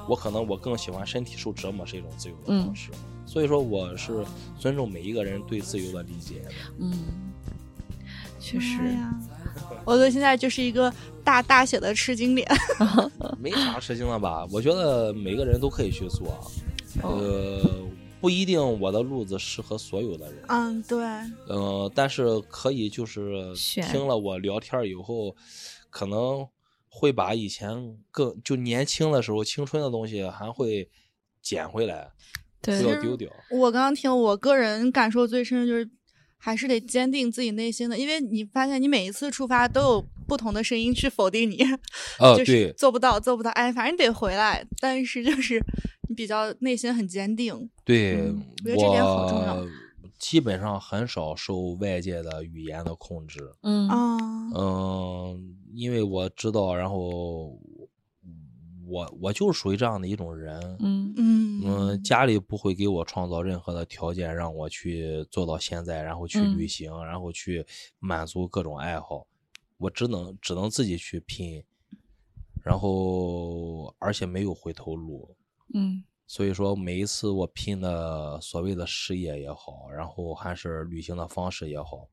我可能我更喜欢身体受折磨是一种自由的嗯方式。所以说，我是尊重每一个人对自由的理解的。嗯，确实，呀！我对现在就是一个大大写的吃惊脸。没啥吃惊的吧？我觉得每个人都可以去做，哦呃，不一定我的路子适合所有的人。嗯，对，呃，但是可以就是听了我聊天以后，可能会把以前更就年轻的时候青春的东西还会捡回来，不要丢掉。我刚刚听，我个人感受最深的就是，还是得坚定自己内心的，因为你发现你每一次出发都有不同的声音去否定你，呃，就是对，做不到，做不到，哎，反正你得回来。但是就是你比较内心很坚定，对，嗯我觉得这点好重要基本上很少受外界的语言的控制。嗯啊，嗯，因为我知道，然后我我就是属于这样的一种人。嗯。嗯。嗯，家里不会给我创造任何的条件让我去做到现在，然后去嗯。旅行，然后去满足各种爱好，我只能只能自己去拼，然后而且没有回头路。嗯。所以说，每一次我拼的所谓的事业也好，然后还是旅行的方式也好，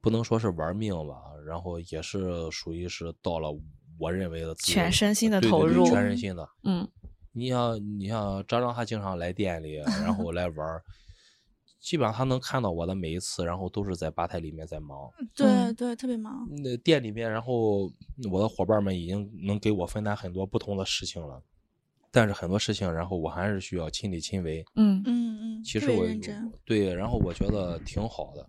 不能说是玩命吧，然后也是属于是到了我认为的全身心地对对对投入全身心的。嗯你像你像张张，他经常来店里，然后来玩，基本上他能看到我的每一次，然后都是在吧台里面在忙。对嗯对，特别忙。那店里面，然后我的伙伴们已经能给我分担很多不同的事情了，但是很多事情，然后我还是需要亲力亲为。嗯，嗯嗯，特别其实我认真。对，然后我觉得挺好的。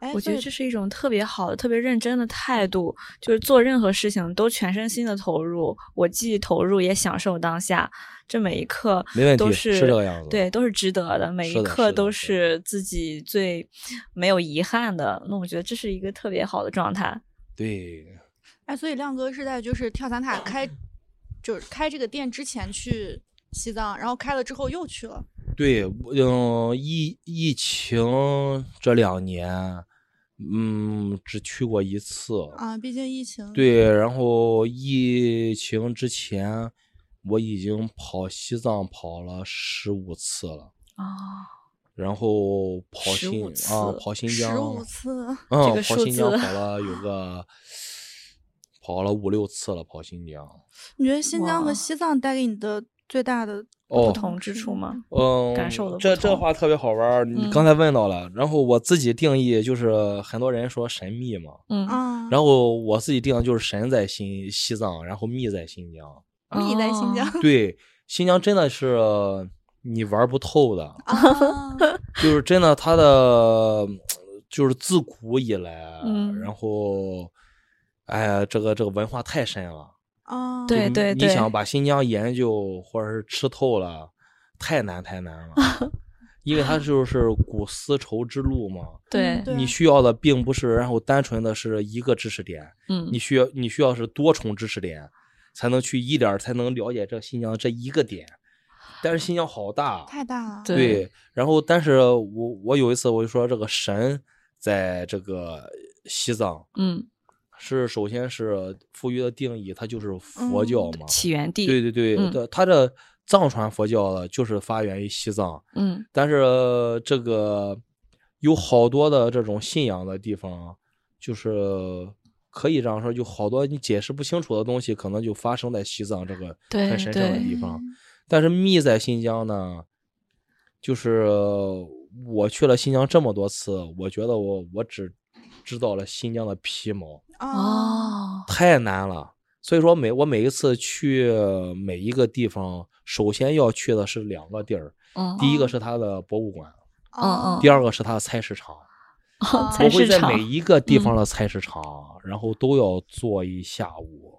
哎，我觉得这是一种特别好的、特别认真的态度，就是做任何事情都全身心的投入。我既投入也享受当下，这每一刻没问题都是是这个样子对，都是值得的，每一刻都是自己最没有遗憾的。那我觉得这是一个特别好的状态。对，哎，所以亮哥是在就是跳伞塔开，就是开这个店之前去西藏，然后开了之后又去了。对，嗯，疫疫情这两年，嗯，只去过一次。啊，毕竟疫情。。对，然后疫情之前，我已经跑西藏跑了十五次了，啊、然后跑新啊，跑新疆十五次，嗯，这个跑新疆跑了有个跑了五六次了，跑新疆。你觉得新疆和西藏带给你的最大的哦不同之处吗？嗯，感受的这这话特别好玩儿，你嗯刚才问到了，然后我自己定义就是很多人说神秘嘛，嗯，啊？然后我自己定的就是神在新西藏，然后秘在新疆。秘在新疆哦对，新疆真的是你玩不透的，啊，就是真的它的就是自古以来，嗯然后哎呀，这个这个文化太深了。啊，对对你想把新疆研究或者是吃透了，太难太难了，因为它就是古丝绸之路嘛。对，你需要的并不是然后单纯的是一个知识点，嗯你需要你需要是多重知识点，才能去一点儿才能了解这新疆这一个点。但是新疆好大，太大了。对对，然后但是我我有一次我就说这个神在这个西藏嗯，是首先是赋予的定义，它就是佛教嘛，起源地，对对对，嗯，它的藏传佛教的就是发源于西藏，嗯但是这个有好多的这种信仰的地方，就是可以这样说，就好多你解释不清楚的东西，可能就发生在西藏这个很神圣的地方。但是密在新疆呢，就是我去了新疆这么多次，我觉得我我只知道了新疆的皮毛，啊，哦，太难了。所以说每我每一次去每一个地方，首先要去的是两个地儿，嗯，第一个是它的博物馆，嗯第二个是它的菜市场。我会，在每一个地嗯方的菜市场，然后都要坐一下午，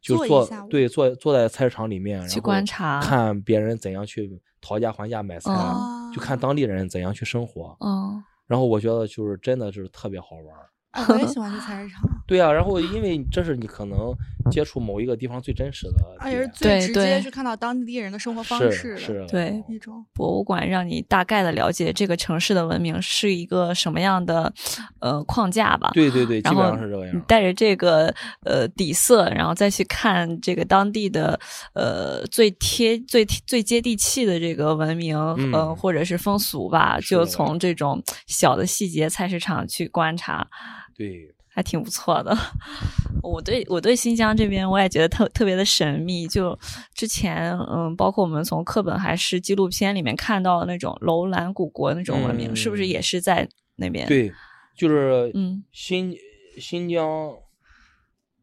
就坐对坐坐在菜市场里面，然去后观察看别人怎样去讨价还价买菜，嗯就看当地人怎样去生活。嗯然后我觉得就是真的就是特别好玩儿。哎，我也 喜欢去菜市场，对啊，然后因为这是你可能接触某一个地方最真实的而且是最直接对去看到当地人的生活方式对一种。博物馆让你大概的了解这个城市的文明是一个什么样的呃框架吧。对对对，基本然后上是这个样。你带着这个呃底色，然后再去看这个当地的呃最贴、最最接地气的这个文明，嗯呃或者是风俗吧，就从这种小的细节菜市场去观察，对，还挺不错的。我对我对新疆这边我也觉得特特别的神秘。就之前嗯，包括我们从课本还是纪录片里面看到的那种楼兰古国那种文明，是不是嗯也是在那边？，对，就是嗯新新疆，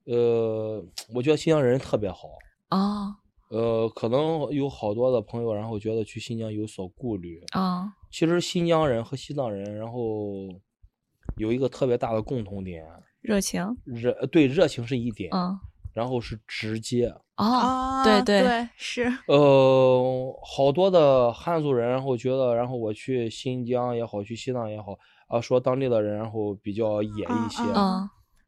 呃，我觉得新疆人特别好。哦呃，可能有好多的朋友，然后觉得去新疆有所顾虑。哦其实新疆人和西藏人，然后有一个特别大的共同点，热情，热对热情是一点，嗯然后是直接。哦啊，对对对，是呃，好多的汉族人，然后觉得，然后我去新疆也好，去西藏也好，啊，说当地的人，然后比较野一些，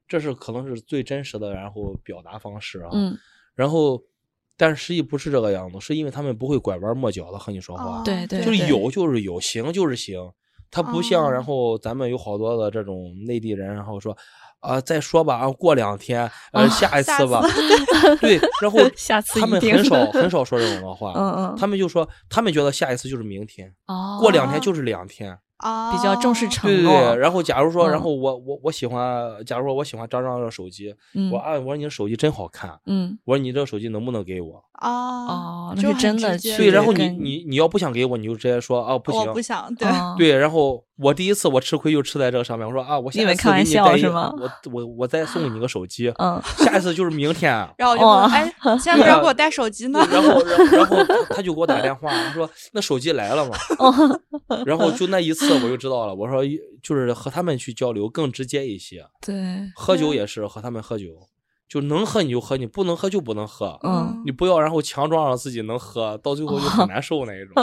这是可能是最真实的，然后表达方式啊。嗯，然后，但是实际不是这个样子，是因为他们不会拐弯抹角的和你说话，哦对对就是有就是有，行就是行。他不像，哦。然后咱们有好多的这种内地人，然后说啊，再说吧，啊，过两天，呃，哦下一次吧，对，然后 下次他们很少很少说这种的话，嗯嗯。他们就说，他们觉得下一次就是明天，哦，过两天就是两天，啊，比较重视承对对对，然后假如说，嗯。然后我我我喜欢，假如说我喜欢张张的手机，嗯。我啊，我说你的手机真好看，嗯。我说你这个手机能不能给我？哦哦那就是真的对，然后你你你要不想给我，你就直接说啊不行，我不想，对，哦对，然后我第一次我吃亏就吃在这个上面，我说啊，我你以为下一次开玩笑给你带一是吗？我我我再送你个手机，嗯。下一次就是明天。然后我就哎，现在不要给我带手机呢？然后，然后，然后他他就给我打电话，他说那手机来了吗？然后就那一次我就知道了，我说就是和他们去交流更直接一些，对。喝酒也是和他们喝酒，就能喝你就喝，你不能喝就不能喝，嗯你不要然后强装让自己能喝，到最后就很难受那一种。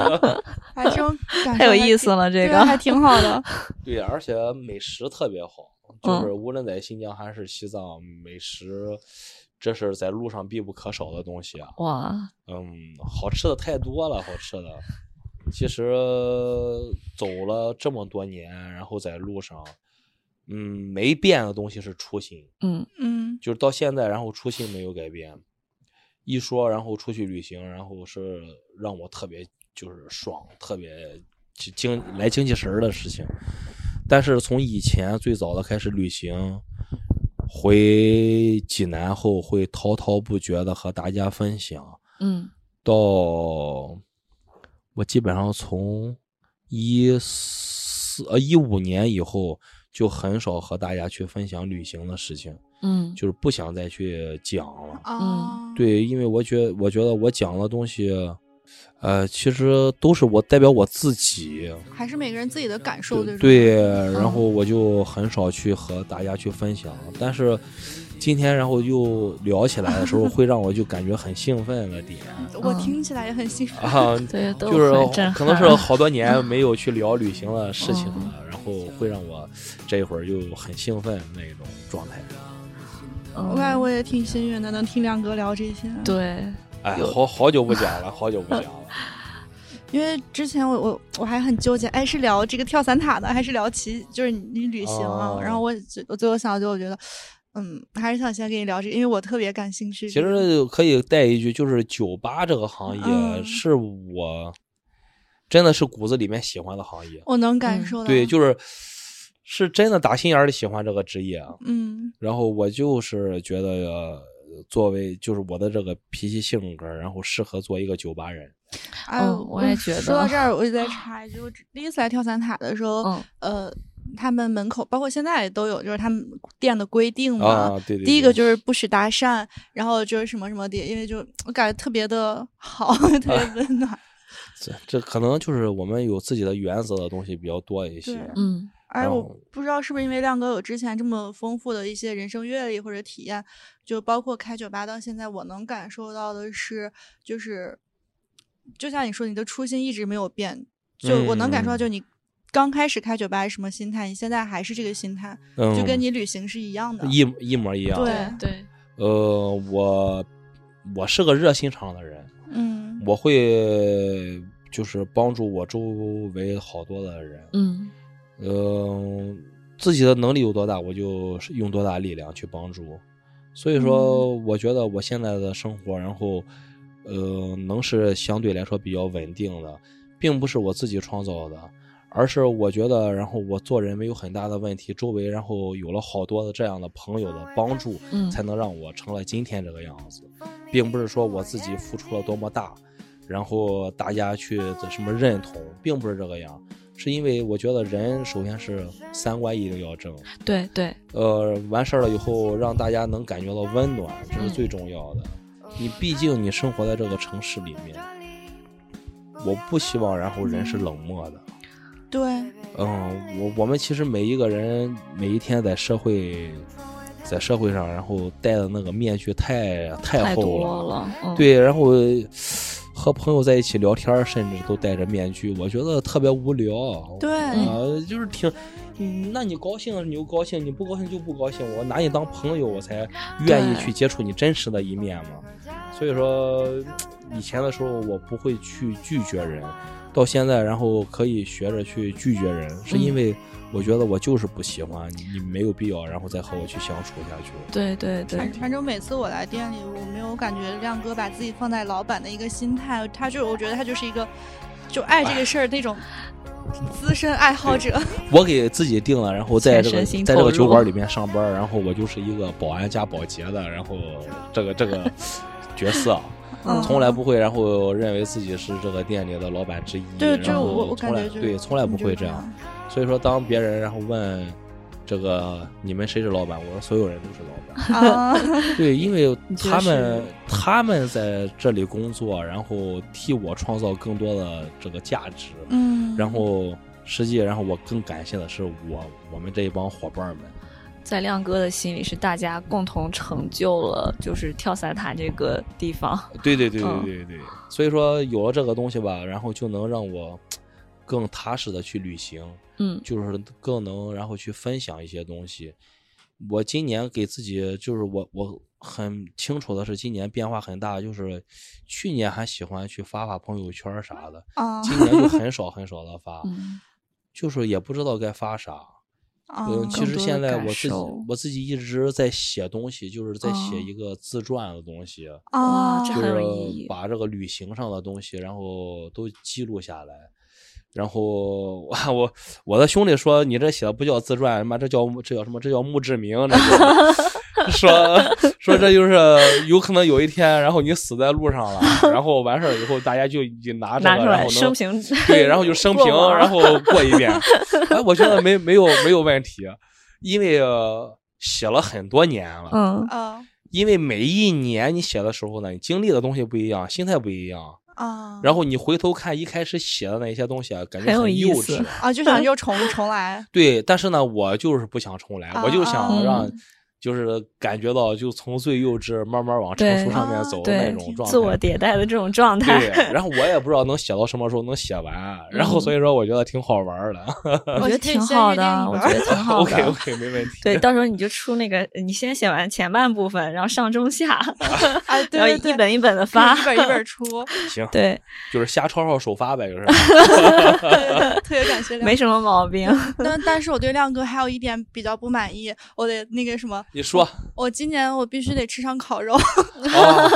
还这种感受太有意思了这个还挺好的。对，而且美食特别好，就是无论在新疆还是西藏，美食这是在路上必不可少的东西啊。哇嗯，好吃的太多了，好吃的。其实走了这么多年，然后在路上，嗯，没变的东西是初心，嗯。嗯。就是到现在，然后初心没有改变。一说，然后出去旅行，然后是让我特别就是爽，特别精来精气神儿的事情。但是从以前最早的开始旅行，回济南后会滔滔不绝的和大家分享，嗯。到我基本上从一四呃一五年以后，就很少和大家去分享旅行的事情，嗯就是不想再去讲了。嗯，对，因为我觉我觉得我讲的东西，呃，其实都是我代表我自己。还是每个人自己的感受对。对，然后我就很少去和大家去分享，但是今天然后又聊起来的时候，会让我就感觉很兴奋的点我听起来也很兴奋。啊，对都就是可能是好多年没有去聊旅行的事情嗯了，然后会让我这一会儿就很兴奋那种状态。嗯我感觉我也挺幸运的，能听亮哥聊这些。，对哎，好好久不讲了，好久不讲了。因为之前我我我还很纠结，哎，是聊这个跳伞塔呢，还是聊骑就是你旅行啊？哦然后我最我最后想就我觉得，嗯，还是想先跟你聊这个，因为我特别感兴趣。其实可以带一句，就是酒吧这个行业嗯是我真的是骨子里面喜欢的行业。我能感嗯受到，对，就是是真的打心眼儿里喜欢这个职业。啊嗯然后我就是觉得，呃作为就是我的这个脾气性格，然后适合做一个酒吧人。哎，嗯我也觉得说到这儿，我就再 插一句，我第一次来跳伞塔的时候，嗯呃，他们门口包括现在都有，就是他们店的规定嘛。啊，对对第一个就是不许搭讪，然后就是什么什么的，因为就我感觉特别的好，特别温暖。这这可能就是我们有自己的原则的东西比较多一些对。嗯而我不知道是不是因为亮哥有之前这么丰富的一些人生阅历或者体验，就包括开酒吧到现在，我能感受到的是，就是就像你说，你的初心一直没有变，就我能感受到，嗯就你刚开始开酒吧是什么心态，你现在还是这个心态，嗯，就跟你旅行是一样的。一一模一样。对对呃，我我是个热心肠的人，嗯我会就是帮助我周围好多的人。嗯嗯，自己的能力有多大，我就用多大力量去帮助。所以说，我觉得我现在的生活，然后，呃，能是相对来说比较稳定的，并不是我自己创造的，而是我觉得，然后我做人没有很大的问题，周围然后有了好多的这样的朋友的帮助，嗯才能让我成了今天这个样子，并不是说我自己付出了多么大，然后大家去的什么认同，并不是这个样，是因为我觉得人首先是三观一定要正，对对呃，完事儿了以后让大家能感觉到温暖，这是嗯最重要的。你毕竟你生活在这个城市里面，我不希望然后人是冷漠的。对，嗯，我我们其实每一个人每一天在社会，在社会上，然后戴的那个面具太太厚了。了，嗯，对，然后和朋友在一起聊天，甚至都戴着面具，我觉得特别无聊。对啊、就是挺，嗯那你高兴你就高兴，你不高兴就不高兴，我拿你当朋友，我才愿意去接触你真实的一面嘛。所以说，以前的时候我不会去拒绝人，到现在然后可以学着去拒绝人，是因嗯为我觉得我就是不喜欢你，你没有必要然后再和我去相处下去。对对对反，反正每次我来店里，我没有感觉亮哥把自己放在老板的一个心态，他就我觉得他就是一个就爱这个事儿那种资深爱好者，我给自己定了，然后在这个在这个酒馆里面上班，然后我就是一个保安加保洁的，然后这个这个 角色。嗯从来不会，然后认为自己是这个店里的老板之一，对，然后从来对从来不会这样。所以说，当别人然后问这个你们谁是老板，我说所有人都是老板。啊，对，因为他们是他们在这里工作，然后替我创造更多的这个价值。嗯，然后实际，然后我更感谢的是我我们这一帮伙伴们。在亮哥的心里是大家共同成就了，就是跳伞塔这个地方。对对对对嗯对对，所以说有了这个东西吧，然后就能让我更踏实的去旅行，嗯就是更能然后去分享一些东西。我今年给自己就是我我很清楚的是，今年变化很大，就是去年还喜欢去发发朋友圈啥的，啊，今年就很少很少的发，嗯就是也不知道该发啥。啊嗯，其实现在我自己我自己一直在写东西，就是在写哦一个自传的东西。就是把这个旅行上的东西，然后都记录下来。然后 我我的兄弟说：“你这写的不叫自传，妈这叫这叫什么？这叫墓志铭。”这 个说说这就是有可能有一天，然后你死在路上了，然后完事儿以后，大家就就拿这个，拿出来然后能生平对，然后就生平，然后过一遍。哎，我觉得没没有没有问题，因为、呃写了很多年了。嗯啊因为每一年你写的时候呢，你经历的东西不一样，心态不一样，啊，然后你回头看一开始写的那些东西啊，感觉很有幼意思稚。啊就想又重重来，对，但是呢，我就是不想重来，我就啊想让嗯，就是感觉到就从最幼稚慢慢往成熟上面啊走的那种状态。自我迭代的这种状态。对，然后我也不知道能写到什么时候能写完，然后嗯所以说我觉得挺好玩的。我觉得挺好 的，我觉得挺好的 OK OK，没问题。对，到时候你就出那个，你先写完前半部分，然后上中下，啊，对一本一本的发一。本一本出，行，对，就是瞎抄抄首发呗，就是。特别感谢亮没什么毛病。但但是我对亮哥还有一点比较不满意，我得那个什么，你说，我今年我必须得吃上烤肉，哦，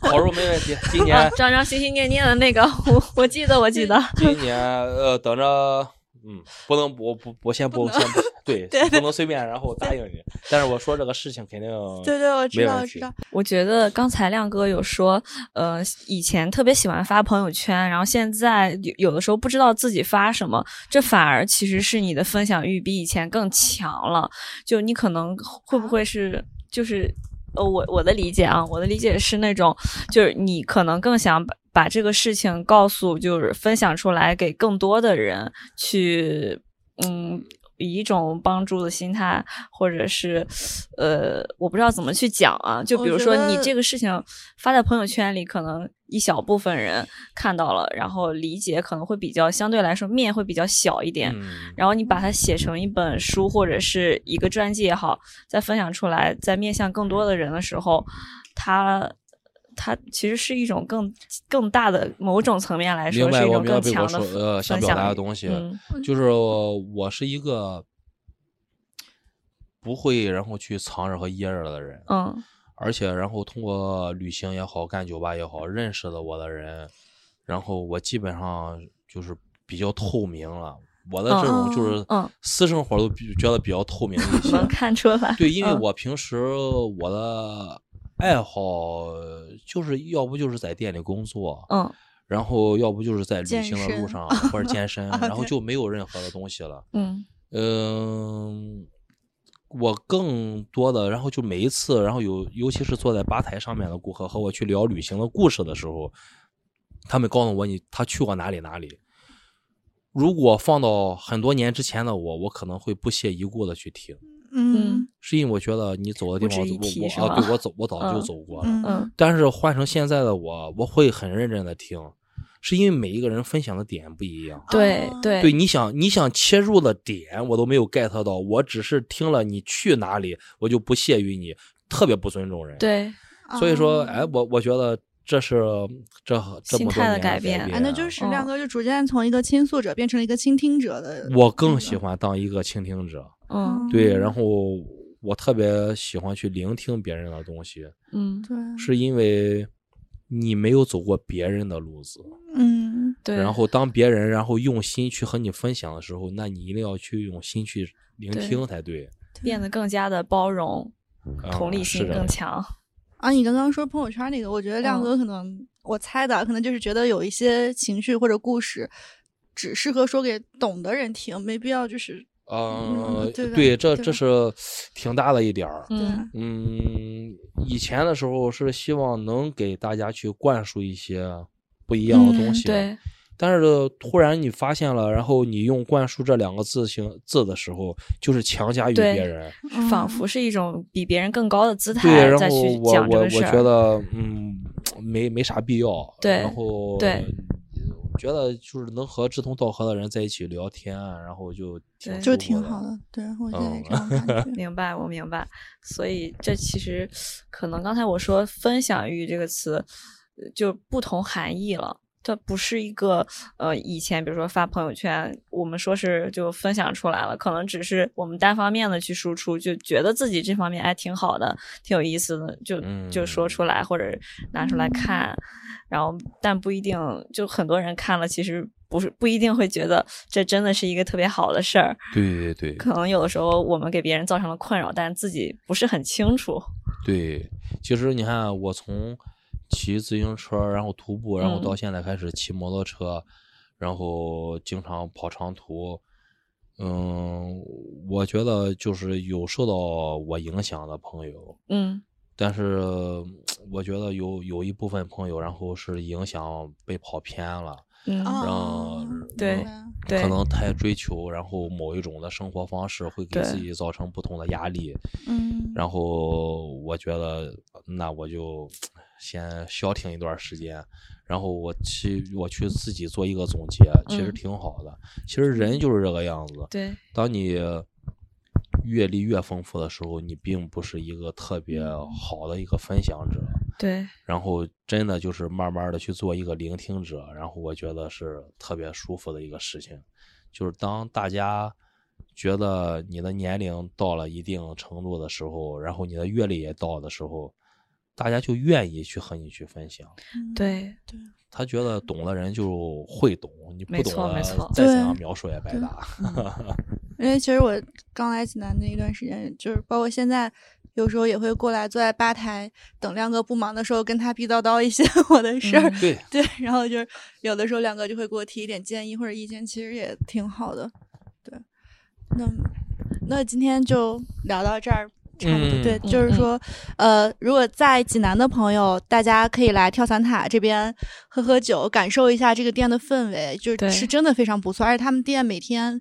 烤肉没问题。今年啊，张张心心念念的那个，我我记得，我记得。今年呃，等着，嗯，不能，我不，我先不，先不，对，对不能随便，然后答应你。但是我说这个事情肯定，对对，我知道，我知道，我觉得刚才亮哥有说，呃，以前特别喜欢发朋友圈，然后现在有有的时候不知道自己发什么，这反而其实是你的分享欲比以前更强了。就你可能会不会是就是。呃，我我的理解啊，我的理解是那种，就是你可能更想把把这个事情告诉，就是分享出来给更多的人去，嗯，以一种帮助的心态，或者是，呃，我不知道怎么去讲啊。就比如说你这个事情发在朋友圈里，可能一小部分人看到了，然后理解可能会比较相对来说面会比较小一点。嗯，然后你把它写成一本书或者是一个传记也好，再分享出来，在面向更多的人的时候，它它其实是一种更更大的某种层面来说明白，是一种我明白贝更强的说呃想表达的东西，嗯就是我是一个不会然后去藏着和掖着的人，嗯。而且然后通过旅行也好，干酒吧也好，认识了我的人，然后我基本上就是比较透明了。我的这种就是嗯。私生活都比觉得比较透明一些，能看出来。对，因为嗯。我平时我的爱好就是要不就是在店里工作，嗯然后要不就是在旅行的路上或者健身，啊然后就没有任何的东西了。嗯嗯，我更多的，然后就每一次，然后有尤其是坐在吧台上面的顾客和我去聊旅行的故事的时候，他们告诉我你他去过哪里哪里。如果放到很多年之前的我，我可能会不屑一顾的去听，嗯是因为我觉得你走的地方我我啊，对我走我早就嗯走过了。嗯嗯但是换成现在的我，我会很认真的听，是因为每一个人分享的点不一样。哦对对对，你想你想切入的点，我都没有 get 到，我只是听了你去哪里，我就不屑于你，特别不尊重人。，对，所以说，哦哎，我我觉得这是这这心态的么多年改变变，哎，那就是嗯亮哥就逐渐从一个倾诉者变成了一个倾听者的。我更喜欢当一个倾听者，嗯。对，然后我特别喜欢去聆听别人的东西，嗯。对，是因为你没有走过别人的路子，嗯。对，然后当别人然后用心去和你分享的时候，那你一定要去用心去聆听才对。变得更加的包容，嗯同理心更。强。啊，你刚刚说朋友圈那个，我觉得亮嗯。哥可能、我猜的，可能就是觉得有一些情绪或者故事，只适合说给懂的人听，没必要就是呃嗯，对对，这这是挺大的一点儿。嗯，嗯，以前的时候是希望能给大家去灌输一些不一样的东嗯西，对，但是突然你发现了，然后你用“灌输”这两个字形字的时候，就是强加于别人。仿佛是一种比别人更高的姿态对，态然后我我我。觉得嗯，没没啥必要。对然后对觉得就是能和志同道合的人在一起聊天，然后就挺就挺好的。对，我现在嗯这种感觉。明白，我明白。所以这其实可能刚才我说“分享欲”这个词，呃就不同含义了。它不是一个呃，以前比如说发朋友圈，我们说是就分享出来了，可能只是我们单方面的去输出，就觉得自己这方面哎挺好的，挺有意思的，就就说出来或者拿出来看，然后但不一定，就很多人看了，其实不是不一定会觉得这真的是一个特别好的事儿。对对对可能有的时候我们给别人造成了困扰，但自己不是很清楚。对，其实你看，我从骑自行车，然后徒步，然后嗯到现在开始骑摩托车，然后经常跑长途。嗯，我觉得就是有受到我影响的朋友，嗯但是我觉得有有一部分朋友，然后是影响被跑偏了，嗯，哦，对明白对可能太追求，然后某一种的生活方式会给自己造成不同的压力。嗯，然后我觉得，那我就先消停一段时间，然后我去我去自己做一个总结，其实嗯挺好的。其实人就是这个样子，对当你阅历越丰富的时候，你并不是一个特别嗯。好的一个分享者，对。然后真的就是慢慢的去做一个聆听者，然后我觉得是特别舒服的一个事情。就是当大家觉得你的年龄到了一定程度的时候，然后你的阅历也到的时候，大家就愿意去和你去分享。嗯对对，他觉得懂的人就会懂，你不懂的再怎对。样描述也白对搭。因为其实我刚来济南那一段时间，就是包括现在，有时候也会过来坐在吧台等亮哥不忙的时候，跟他逼叨叨一些 我的事儿。嗯对，对，然后就是有的时候亮哥就会给我提一点建议或者意见，其实也挺好的。对，那那今天就聊到这儿。差不多，嗯对，嗯就是说，呃，如果在济南的朋友，大家可以来跳伞塔这边喝喝酒，感受一下这个店的氛围，就是是真的非常不错。而且他们店每天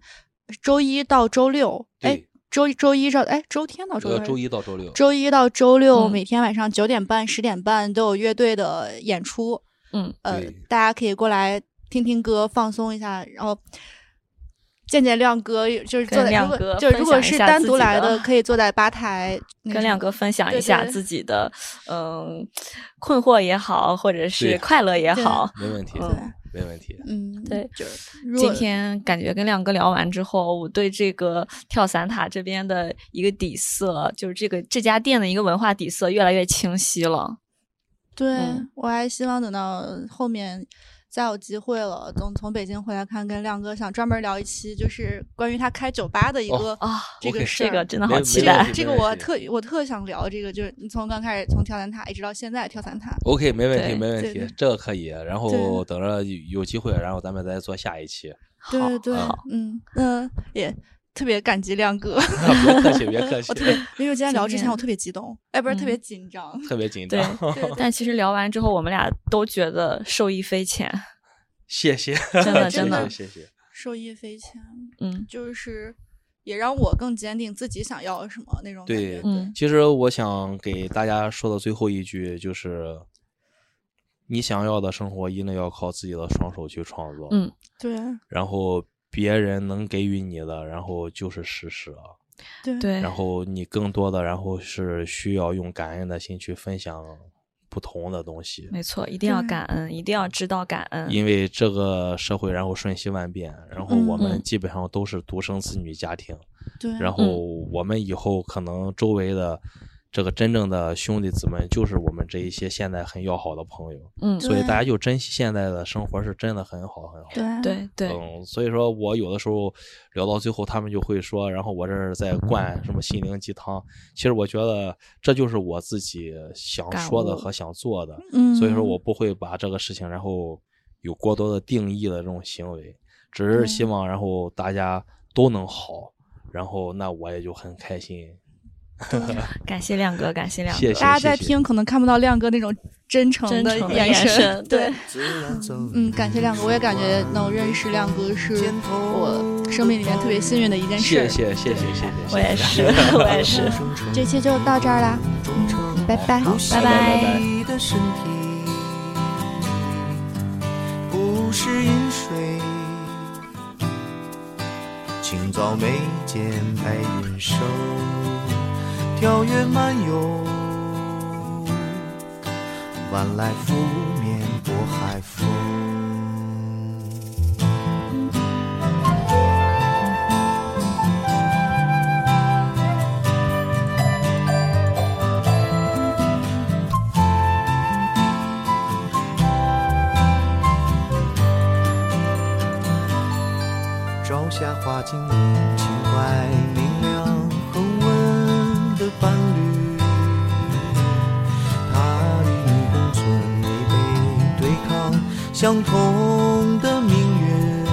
周一到周六，哎对，周周一到哎周天到周周一到周六，周一到周六、嗯每天晚上九点半、十点半都有乐队的演出。嗯呃，大家可以过来听听歌，放松一下，然后见见亮哥，就是坐在如果跟亮哥就如果是单独来的，可以坐在吧台，跟亮哥分享一下对对自己的嗯困惑也好，或者是快乐也好。没问题，嗯没问题。嗯，对就是今天感觉跟亮哥聊完之后，我对这个跳伞塔这边的一个底色，就是这个这家店的一个文化底色越来越清晰了。对、嗯我还希望等到后面再有机会了，等从北京回来看，跟亮哥想专门聊一期，就是关于他开酒吧的一个、啊，这个事儿。这个真的好期待。这个我特我特想聊这个，就是你从刚开始从跳伞塔一直到现在跳伞塔，OK，没问题，没问题，这个可以。然后等着有有机会，然后咱们再做下一期。对对嗯，那也特别感激亮哥。别客气，别客气我，特别，因为我今天聊之前我特别激动，哎，不是特别嗯紧张。特别紧张。但其实聊完之后，我们俩都觉得受益匪浅。谢谢，真的真的谢谢。受益匪浅，嗯就是也让我更坚定自己想要什么那种感觉。对嗯其实我想给大家说的最后一句就是，你想要的生活一定要靠自己的双手去创造。嗯，对然后别人能给予你的，然后就是施舍。对对，然后你更多的，然后是需要用感恩的心去分享不同的东西。没错，一定要感恩，一定要知道感恩。因为这个社会，然后瞬息万变，然后嗯我们嗯基本上都是独生子女家庭，对，然后我们以后可能周围的这个真正的兄弟姊妹就是我们这一些现在很要好的朋友，嗯，所以大家就珍惜现在的生活是真的很好很好。对对对，嗯，所以说我有的时候聊到最后，他们就会说，然后我这是在灌什么心灵鸡汤。其实我觉得这就是我自己想说的和想做的，嗯，所以说我不会把这个事情然后有过多的定义的这种行为，只是希望然后大家都能好，然后那我也就很开心。感谢亮哥，感谢亮哥，谢谢大家在听可能看不到亮哥那种真诚的眼眼神对。嗯，感谢亮哥，我也感觉能认识亮哥是我生命里面特别幸运的一件事。谢谢谢谢谢谢，我也是，我也是。这期就到这儿啦，嗯，拜。拜。拜。拜你的身体不是饮水，清早眉间白云生，跳跃漫游，晚来拂面拨海风。朝霞花径里，情怀伴侣，他与你共存，违背对抗相同的命运，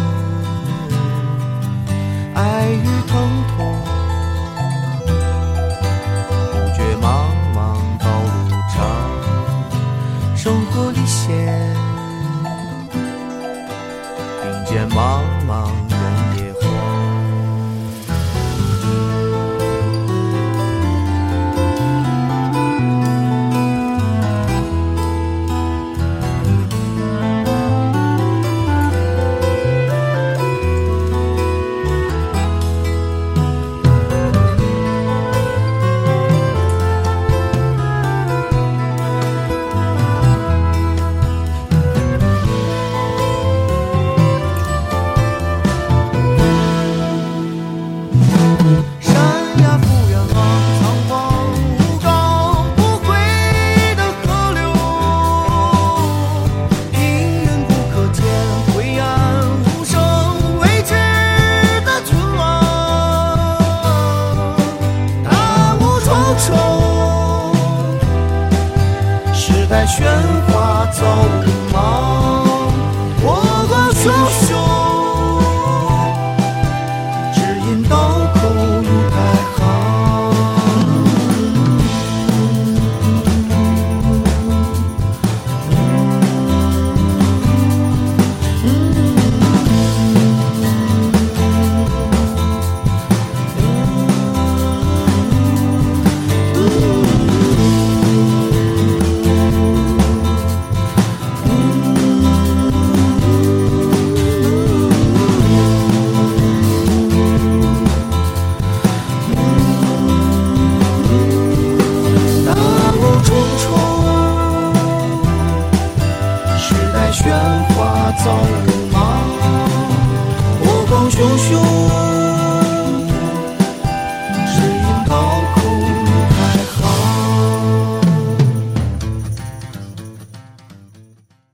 爱与疼痛，